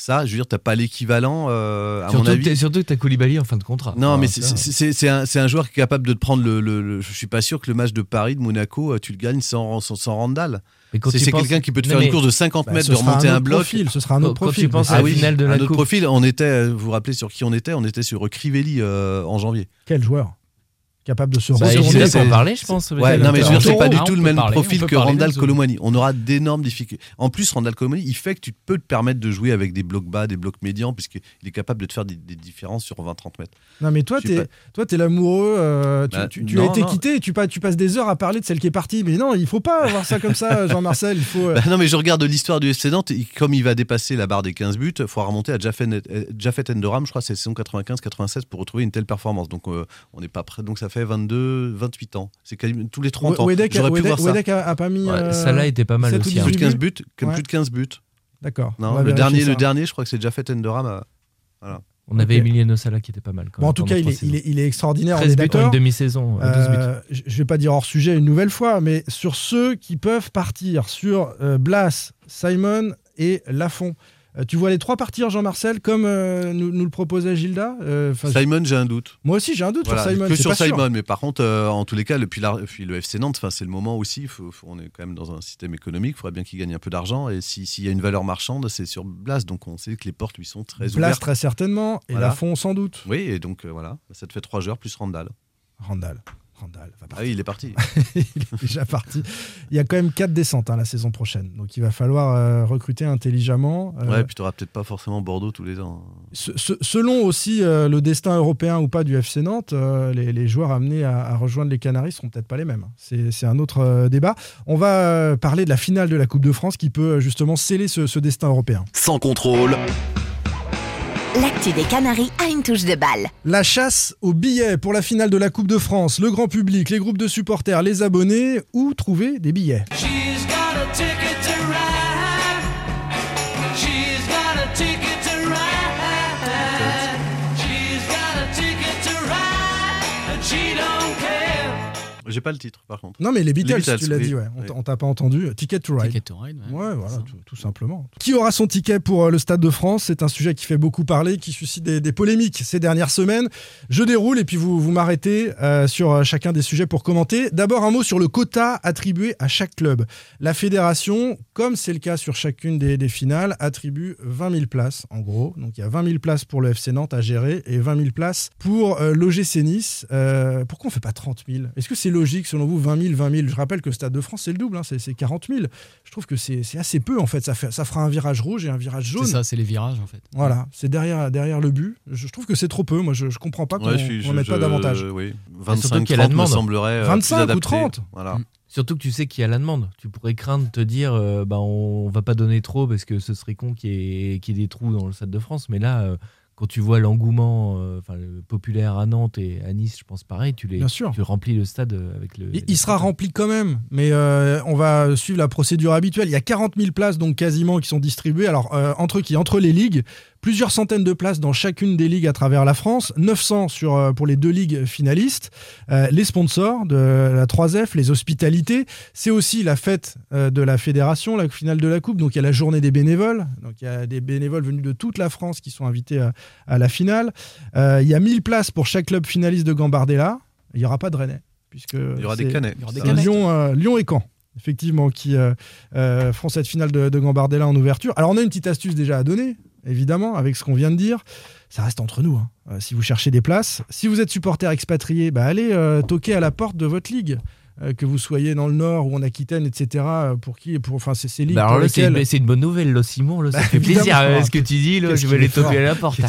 Ça, je veux dire, t'as pas l'équivalent, euh, à Surtout, mon avis. que surtout que t'as Koulibaly en fin de contrat. Non, Enfin, mais c'est- un, un joueur qui est capable de te prendre le, le- le- Je suis pas sûr que le match de Paris, de Monaco, euh, tu le gagnes sans, sans, sans Randall. C'est penses- quelqu'un qui peut te Non, faire mais- une course de 50 Bah, mètres, de remonter un un, bloc. profil, ce sera un autre Quand- quand profil. tu penses à la finale de un la autre Coupe. profil, on était, euh, vous vous rappelez sur qui on était? On était sur Crivelli euh, en janvier. Quel joueur? Capable de se Bah, retourner peut en parler, je pense. Ouais, non, mais je veux dire, c'est pas du tout le même parler, profil que Randall. Colomani. On aura d'énormes difficultés. En plus, Randall Colomani, il fait que tu peux te permettre de jouer avec des blocs bas, des blocs médians, puisqu'il est capable de te faire des, des différences sur 20-30 mètres. Non, mais toi, toi, t'es l'amoureux. euh, tu Bah, tu- tu non, as été non. quitté et tu, pas- tu passes des heures à parler de celle qui est partie. Mais non, il faut pas avoir ça comme ça, Jean-Marcel. Il faut. euh, Bah non, mais je regarde l'histoire du FC Nantes, et comme il va dépasser la barre des 15 buts, il faudra remonter à Jaffet euh, Endoram, je crois, c'est saison 95-96 pour retrouver une telle performance. Donc on n'est pas prêt. Donc ça fait 22, 28 ans. C'est quasiment tous les 30 ans. Wedek, J'aurais pu voir ça. A, a pas mis. Ouais, euh, Salah était pas mal 7 ou aussi. 18 hein. Plus de 15 buts. buts, comme Ouais. plus de 15 buts. D'accord. Non, le dernier, ça. le dernier, je crois que c'est Jaffet Endoram. euh, Voilà. On avait. Emiliano Sala qui était pas mal. quand Bon, en tout cas, il est, il, saisons. est, il est extraordinaire. on 13 est buts en une demi-saison, euh, 12 buts. Euh, je je vais pas dire hors sujet une nouvelle fois, mais sur ceux qui peuvent partir, sur euh, Blas, Simon et Lafont. Euh, tu vois les trois partir, Jean-Marcel, comme euh, nous, nous le proposait Gilda Euh, Simon, j'ai un doute. Moi aussi, j'ai un doute Voilà, sur Simon. que sur sûr. Simon, mais par contre, euh, en tous les cas, depuis, la- depuis le FC Nantes, c'est le moment aussi. faut- faut- on est quand même dans un système économique. Il faudrait bien qu'il gagne un peu d'argent. Et si- s'il y a une valeur marchande, c'est sur Blas. Donc on sait que les portes lui sont très Blas, ouvertes. très certainement, et Voilà. Lafont, sans doute. Oui, et donc voilà, ça te fait trois joueurs plus Randall. Randall. Randall va Ah oui, il est parti. il est déjà parti. Il y a quand même quatre descentes hein, la saison prochaine. Donc il va falloir euh, recruter intelligemment. Euh, Ouais, puis tu peut-être pas forcément Bordeaux tous les ans. ce- ce- selon aussi euh, le destin européen ou pas du FC Nantes, euh, les, les joueurs amenés à, à rejoindre les Canaries seront peut-être pas les mêmes. C'est c'est un autre euh, débat. On va euh, parler de la finale de la Coupe de France qui peut justement sceller ce, ce destin européen. Sans contrôle. L'actu des Canaries a une touche de balle. La chasse aux billets pour la finale de la Coupe de France, le grand public, les groupes de supporters, les abonnés, où trouver des billets? She's got a J'ai pas le titre par contre. Non mais les Beatles, Beatles, tu l'as oui. dit, ouais. on Oui. t'a- on t'a pas entendu. Ticket to Ride. Ticket to Ride, ouais. Ouais, voilà, tout, tout simplement. Qui aura son ticket pour euh, le Stade de France? C'est un sujet qui fait beaucoup parler, qui suscite des, des polémiques ces dernières semaines. Je déroule et puis vous, vous m'arrêtez euh, sur euh, chacun des sujets pour commenter. D'abord, un mot sur le quota attribué à chaque club. La fédération, comme c'est le cas sur chacune des, des finales, attribue 20 000 places, en gros. Donc il y a 20 000 places pour le FC Nantes à gérer et 20 000 places pour euh, l'OGC Nice. Euh, pourquoi on fait pas 30 000 Est-ce que c'est logique, selon vous, 20 000, 20 000 Je rappelle que le Stade de France, c'est le double, hein, c'est c'est 40 000. Je trouve que c'est assez peu, en fait. Ça, fait. ça fera un virage rouge et un virage jaune. C'est ça, c'est les virages en fait. Voilà, c'est derrière, derrière le but. Je, je trouve que c'est trop peu. Moi, je, je comprends pas qu'on Ouais, je- mette pas davantage. Oui, surtout 25 qu'il y a la 30 me demande. semblerait euh, 25 plus ou adapté. 30. Voilà. Mm. Surtout que tu sais qu'il y a la demande. Tu pourrais craindre de te dire, euh, bah, on va pas donner trop parce que ce serait con qu'il y, ait- qu'il y ait des trous dans le Stade de France. Mais là, euh, quand tu vois l'engouement euh, enfin, le populaire à Nantes et à Nice, je pense pareil, tu, les, Bien sûr. tu remplis le stade euh, avec le. Il, sera rempli quand même, mais euh, on va suivre la procédure habituelle. Il y a 40 000 places donc quasiment qui sont distribuées. Alors euh, entre qui? Entre les ligues, plusieurs centaines de places dans chacune des ligues à travers la France, 900 sur, euh, pour les deux ligues finalistes, Euh, les sponsors de la 3F, les hospitalités. C'est aussi la fête euh, de la fédération, la finale de la Coupe. Donc il y a la journée des bénévoles. Donc il y a des bénévoles venus de toute la France qui sont invités à, à la finale. Euh, il y a 1000 places pour chaque club finaliste de Gambardella. Il n'y aura pas de Rennais. Puisque Il y aura des Canets. Il y aura des Canets. Lyon, euh, Lyon et Caen, effectivement, qui euh, euh, feront cette finale de, de Gambardella en ouverture. Alors, on a une petite astuce déjà à donner, évidemment, avec ce qu'on vient de dire. Ça reste entre nous. hein. Euh, si vous cherchez des places, si vous êtes supporter expatrié, bah, allez euh, toquer à la porte de votre ligue. Euh, que vous soyez dans le Nord ou en Aquitaine, etc. euh, Pour qui Pour enfin, c'est ces ligues Bah alors là, c'est lesquelles- une, c'est une bonne nouvelle, là, Simon. Là, ça Bah, fait plaisir. Euh, ce que tu dis, là, je vais fort. toquer à la porte. hein.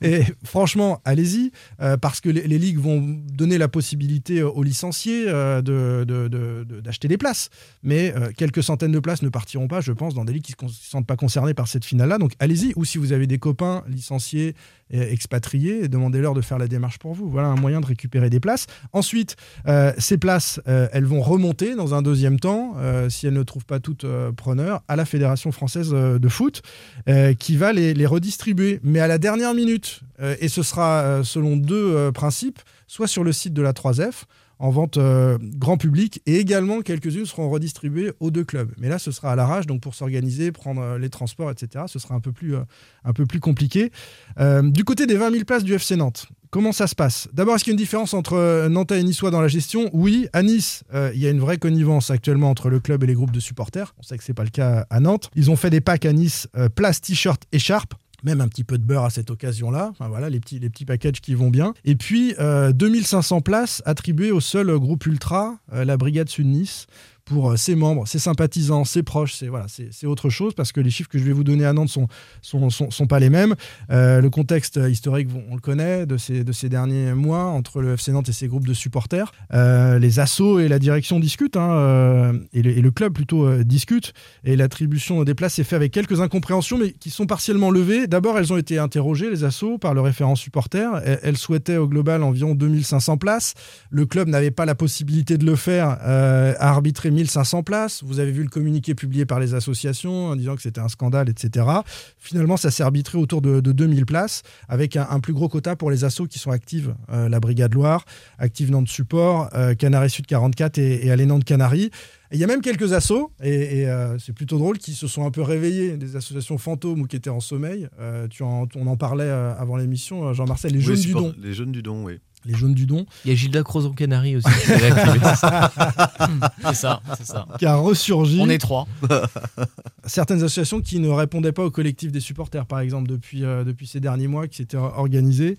Et franchement, allez-y, euh, parce que les, les ligues vont donner la possibilité aux licenciés euh, de- de- de- de- d'acheter des places. Mais quelques centaines de places ne partiront pas, je pense, dans des ligues qui ne se sentent pas concernées par cette finale-là. Donc allez-y, ou si vous avez des copains licenciés, expatriés, demandez-leur de faire la démarche pour vous. Voilà un moyen de récupérer des places. Ensuite, euh, ces places, euh, elles vont remonter dans un deuxième temps, euh, si elles ne trouvent pas toutes preneurs, à la Fédération française de foot, qui va les, les redistribuer, mais à la dernière minute. Et ce sera selon deux principes, soit sur le site de la 3F, en vente euh, grand public, et également quelques-unes seront redistribuées aux deux clubs. Mais là, ce sera à l'arrache, donc pour s'organiser, prendre euh, les transports, etc., ce sera un peu plus, euh, un peu plus compliqué. Du côté des 20 000 places du FC Nantes, comment ça se passe? D'abord, est-ce qu'il y a une différence entre Nantais et Niçois dans la gestion? Oui, à Nice, il y a une vraie connivence actuellement entre le club et les groupes de supporters. On sait que c'est pas le cas à Nantes. Ils ont fait des packs à Nice, place, t-shirt, écharpe même un petit peu de beurre à cette occasion-là. Enfin, voilà, les petits, les petits packages qui vont bien. Et puis, euh, 2500 places attribuées au seul groupe ultra, euh, la Brigade Sud-Nice, pour euh, ses membres, ses sympathisants, ses proches. C'est voilà, autre chose parce que les chiffres que je vais vous donner à Nantes sont, sont, pas les mêmes. Euh, le contexte historique, on le connaît de ces, de ces derniers mois entre le FC Nantes et ses groupes de supporters. Euh, les assos et la direction discutent, hein, et, le, club plutôt discute. Et l'attribution des places s'est fait avec quelques incompréhensions, mais qui sont partiellement levées. D'abord, elles ont été interrogées, les assos, par le référent supporter. Elles, souhaitaient au global environ 2500 places. Le club n'avait pas la possibilité de le faire, à arbitrer 1500 places. Vous avez vu le communiqué publié par les associations en disant que c'était un scandale, etc. Finalement, ça s'est arbitré autour de, de 2000 places, avec un, un plus gros quota pour les assos qui sont actives. Euh, la Brigade Loire, Active Nantes Support, euh, Canaries Sud 44 et, et Allez Nantes Canaries. Il y a même quelques assos, et, et, euh, c'est plutôt drôle, qui se sont un peu réveillés, des associations fantômes ou qui étaient en sommeil. Euh, tu en- on en parlait avant l'émission, Jean-Marcel, les Oui, jaunes du don. Les jeunes du don, oui. Les jaunes du don. Il y a Gilda Crozon Canary aussi. qui. C'est ça, c'est ça. qui a ressurgi. On est trois. certaines associations qui ne répondaient pas au collectif des supporters, par exemple, depuis, euh, depuis ces derniers mois, qui s'étaient organisés.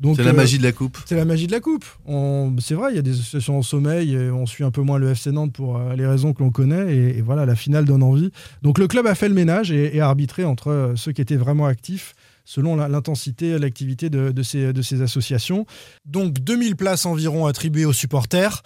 Donc, C'est la euh, magie de la coupe. C'est la magie de la coupe. On- C'est vrai, il y a des associations en sommeil, et on suit un peu moins le FC Nantes pour euh, les raisons que l'on connaît, et, et voilà, la finale donne envie. Donc le club a fait le ménage et, et a arbitré entre euh, ceux qui étaient vraiment actifs selon l'intensité, l'activité de, de ces, de ces associations. Donc 2000 places environ attribuées aux supporters.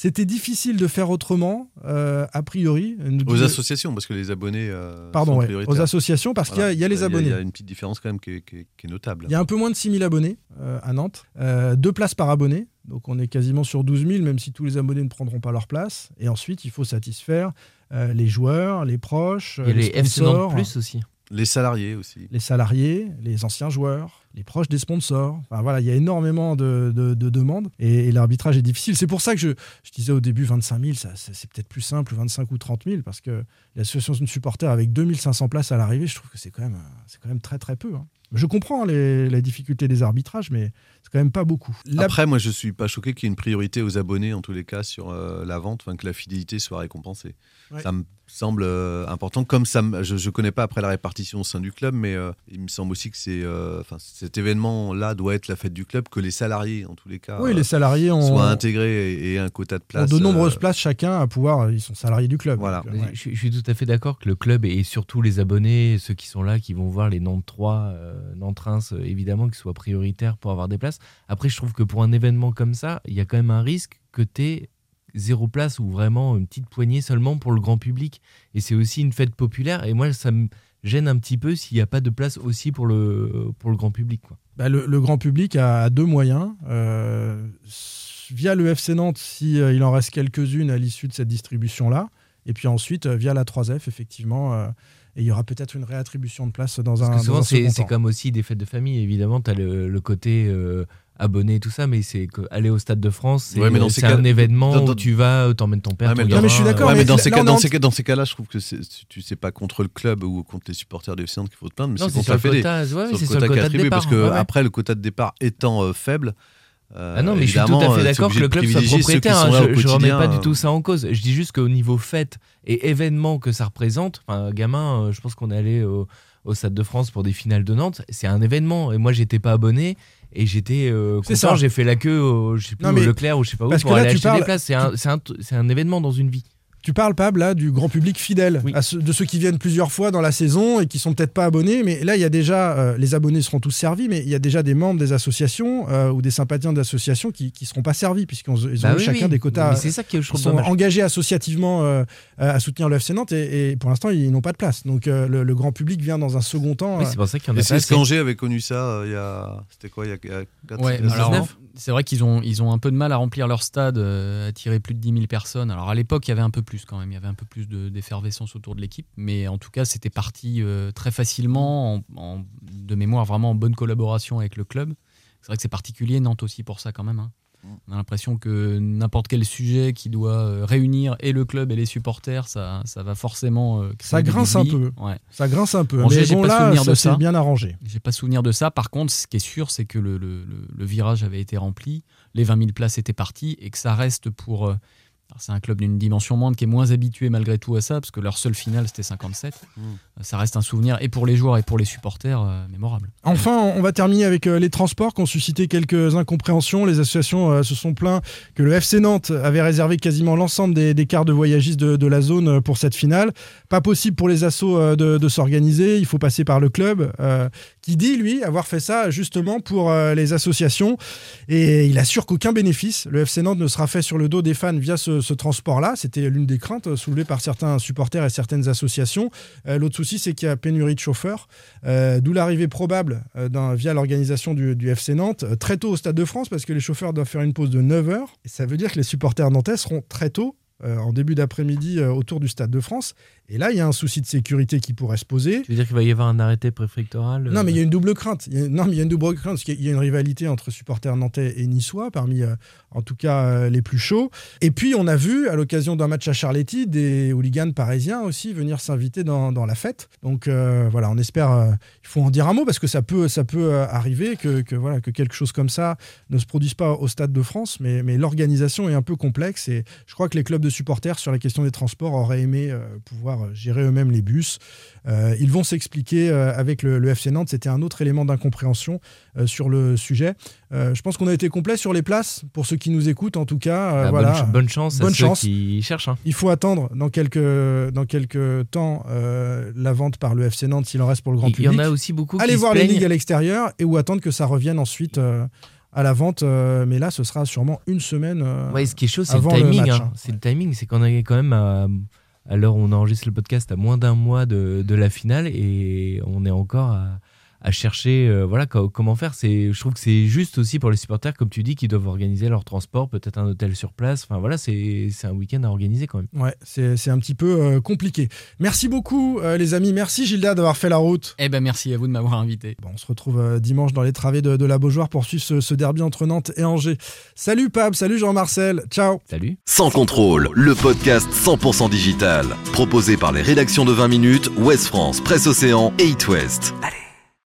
C'était difficile de faire autrement, euh, a priori. Aux associations, parce que les abonnés. euh, Pardon, sont ouais, prioritaires. aux associations, parce qu'il y a- il y a les abonnés. Il y a une petite différence quand même qui est, qui est- qui est notable. Il y a un peu moins de 6000 abonnés euh, à Nantes, Euh, deux places par abonné, donc on est quasiment sur 12 000, même si tous les abonnés ne prendront pas leur place. Et ensuite, il faut satisfaire euh, les joueurs, les proches, a les, les FC Nantes sponsors, Plus aussi. Les salariés aussi. les salariés, les anciens joueurs, les proches des sponsors. Enfin, voilà, il y a énormément de, de- de demandes et, et l'arbitrage est difficile. C'est pour ça que je, je disais au début 25 000, ça, ça- c'est peut-être plus simple, 25 ou 30 000, parce que l'association de supporters avec 2500 places à l'arrivée, je trouve que c'est quand même, c'est quand même très très peu. hein. Je comprends les, la difficulté des arbitrages, mais c'est quand même pas beaucoup. La- Après, moi, je suis pas choqué qu'il y ait une priorité aux abonnés, en tous les cas, sur euh, la vente, que la fidélité soit récompensée. Ouais. Ça me semble euh, important. Comme ça, me- je ne connais pas après la répartition au sein du club, mais euh, il me semble aussi que c'est, euh, enfin, cet événement-là doit être la fête du club, que les salariés, en tous les cas, oui, euh, les salariés ont, soient intégrés et, et un quota de ont place. de nombreuses euh, places chacun à pouvoir. Ils sont salariés du club. Voilà. Donc, ouais. Je, suis- je suis tout à fait d'accord que le club et surtout les abonnés, ceux qui sont là, qui vont voir les Nantes 3, euh, Nantes Reims, évidemment, qu'ils soient prioritaires pour avoir des places. Après, je trouve que pour un événement comme ça, il y a quand même un risque que tu aies zéro place ou vraiment une petite poignée seulement pour le grand public. Et c'est aussi une fête populaire. Et moi, ça me, gêne un petit peu s'il n'y a pas de place aussi pour le, pour le grand public. Quoi. Bah, le, le grand public a, deux moyens. Euh, via le FC Nantes, si euh, il en reste quelques-unes à l'issue de cette distribution-là. Et puis ensuite, euh, via la 3F, effectivement. euh, et il y aura peut-être une réattribution de place dans un, que souvent, c'est comme aussi des fêtes de famille. Évidemment, tu as le, le côté euh, abonné et tout ça, mais c'est aller au Stade de France, c'est Ouais, un événement dans- dans- où tu vas, t'emmènes ton père, ton mais gamin. mais je suis d'accord, Ouais, mais mais dans là, ces cas, est dans ces cas, dans ces cas-là, je trouve que tu sais pas contre le club ou contre les supporters du FC Nantes qu'il faut te plaindre, mais Non, c'est contre sur la le fédé. c'est le sur le quota de attribué, départ. parce que après le quota de départ étant euh, faible. euh, Ah non, mais je suis tout à fait euh, d'accord que le de club soit propriétaire. hein, là je, je remets pas du euh. tout ça en cause. Je dis juste qu'au niveau fête et événement que ça représente, gamin, euh, je pense qu'on est allé au, au Stade de France pour des finales de Nantes. C'est un événement. Et moi, j'étais pas abonné. Et j'étais euh, content, j'ai fait la queue au, je sais plus, Non, au Leclerc ou je sais pas où pour aller acheter parles- des places. C'est un, un, c'est un événement dans une vie. Tu parles, Pab, là, du grand public fidèle, Oui. à de ceux qui viennent plusieurs fois dans la saison et qui sont peut-être pas abonnés. Mais là, il y a déjà, euh, les abonnés seront tous servis, mais il y a déjà des membres des associations euh, ou des sympathisants d'associations qui ne seront pas servis, puisqu'ils ont Bah oui, chacun oui. des quotas. Mais c'est ça que je Ils trouve sont dommage. engagés associativement euh, à soutenir le FC Nantes et, et pour l'instant, ils n'ont pas de place. Donc euh, le, le grand public vient dans un second temps. Oui, c'est pour ça qu'il y en Et a c'est pas ce assez. qu'Angers avait connu ça euh, il y a. C'était quoi Il y a 4 Ouais, c'est alors 19. c'est vrai qu'ils ont, ils ont un peu de mal à remplir leur stade, euh, attirer plus de 10 000 personnes. Alors à l'époque, il y avait un peu plus quand même, il y avait un peu plus de- d'effervescence autour de l'équipe, mais en tout cas, c'était parti euh, très facilement, en, en- de mémoire vraiment en bonne collaboration avec le club. C'est vrai que c'est particulier, Nantes aussi pour ça quand même. hein. On a l'impression que n'importe quel sujet qui doit euh, réunir et le club et les supporters, ça, ça va forcément euh, créer Ça grince un peu. Ouais. Ça grince un peu. Angers, mais j'ai bon, pas là, souvenir ça de ça. bien arrangé. J'ai pas souvenir de ça. Par contre, ce qui est sûr, c'est que le, le- le- le virage avait été rempli, les 20 000 places étaient parties et que ça reste pour. C'est un club d'une dimension moindre qui est moins habitué malgré tout à ça, parce que leur seule finale c'était 57. Mm. Ça reste un souvenir et pour les joueurs et pour les supporters euh, mémorable. Enfin, on va terminer avec euh, les transports qui ont suscité quelques incompréhensions. Les associations euh, se sont plaints que le FC Nantes avait réservé quasiment l'ensemble des, des quarts de voyagistes de, de la zone pour cette finale. Pas possible pour les assos euh, de, de s'organiser. Il faut passer par le club euh, qui dit, lui, avoir fait ça justement pour euh, les associations. Et il assure qu'aucun bénéfice, le FC Nantes, ne sera fait sur le dos des fans via ce, ce transport-là. C'était l'une des craintes soulevées par certains supporters et certaines associations. Euh, L'autre souci, c'est qu'il y a pénurie de chauffeurs. Euh, D'où l'arrivée probable euh, via l'organisation du, FC Nantes très tôt au Stade de France parce que les chauffeurs doivent faire une pause de 9 heures. Ça veut dire que les supporters nantais seront très tôt, en début d'après-midi, euh, autour du Stade de France. Et là, il y a un souci de sécurité qui pourrait se poser. Tu veux dire qu'il va y avoir un arrêté préfectoral euh, Non, mais il y a une double crainte. Il y a- non, mais il y a une double crainte parce qu'il y a une rivalité entre supporters nantais et niçois, parmi euh, en tout cas euh, les plus chauds. Et puis, on a vu, à l'occasion d'un match à Charletti, des hooligans parisiens aussi venir s'inviter dans, dans la fête. Donc euh, voilà, on espère. euh, il faut en dire un mot parce que ça peut, ça peut euh, arriver que, que, voilà, que quelque chose comme ça ne se produise pas au Stade de France, mais, mais l'organisation est un peu complexe et je crois que les clubs de supporters sur la question des transports auraient aimé euh, pouvoir gérer eux-mêmes les bus. Euh, ils vont s'expliquer euh, avec le, le FC Nantes. C'était un autre élément d'incompréhension sur le sujet. Je pense qu'on a été complet sur les places pour ceux qui nous écoutent en tout cas. bah, bonne voilà. ch- bonne, chance Bonne à ceux chance. qui cherchent. hein. Il faut attendre dans quelques, dans quelques temps la vente par le FC Nantes s'il en reste pour le grand Il y public. en a aussi beaucoup Allez qui voir les ligues à l'extérieur et ou attendre que ça revienne ensuite à la vente. euh, mais là, ce sera sûrement une semaine. euh, Ouais, ce qui est chaud, c'est le timing. hein. C'est le timing, c'est qu'on est quand même à, à l'heure où on enregistre le podcast à moins d'un mois de, de la finale et on est encore à, à chercher euh, voilà co- comment faire. C'est, je trouve que c'est juste aussi pour les supporters, comme tu dis, qui doivent organiser leur transport, peut-être un hôtel sur place. Enfin voilà, c'est, c'est un week-end à organiser quand même. Ouais, c'est c'est un petit peu euh, compliqué. Merci beaucoup, euh, les amis. Merci, Gilda, d'avoir fait la route. Eh ben merci à vous de m'avoir invité. Bon, on se retrouve euh, dimanche dans les travées de, de la Beaujoire pour suivre ce, ce derby entre Nantes et Angers. Salut, Pab. Salut, Jean-Marcel. Ciao. Salut. Sans contrôle, le podcast 100% digital. Proposé par les rédactions de 20 minutes, Ouest France, Presse Océan et It West. Allez.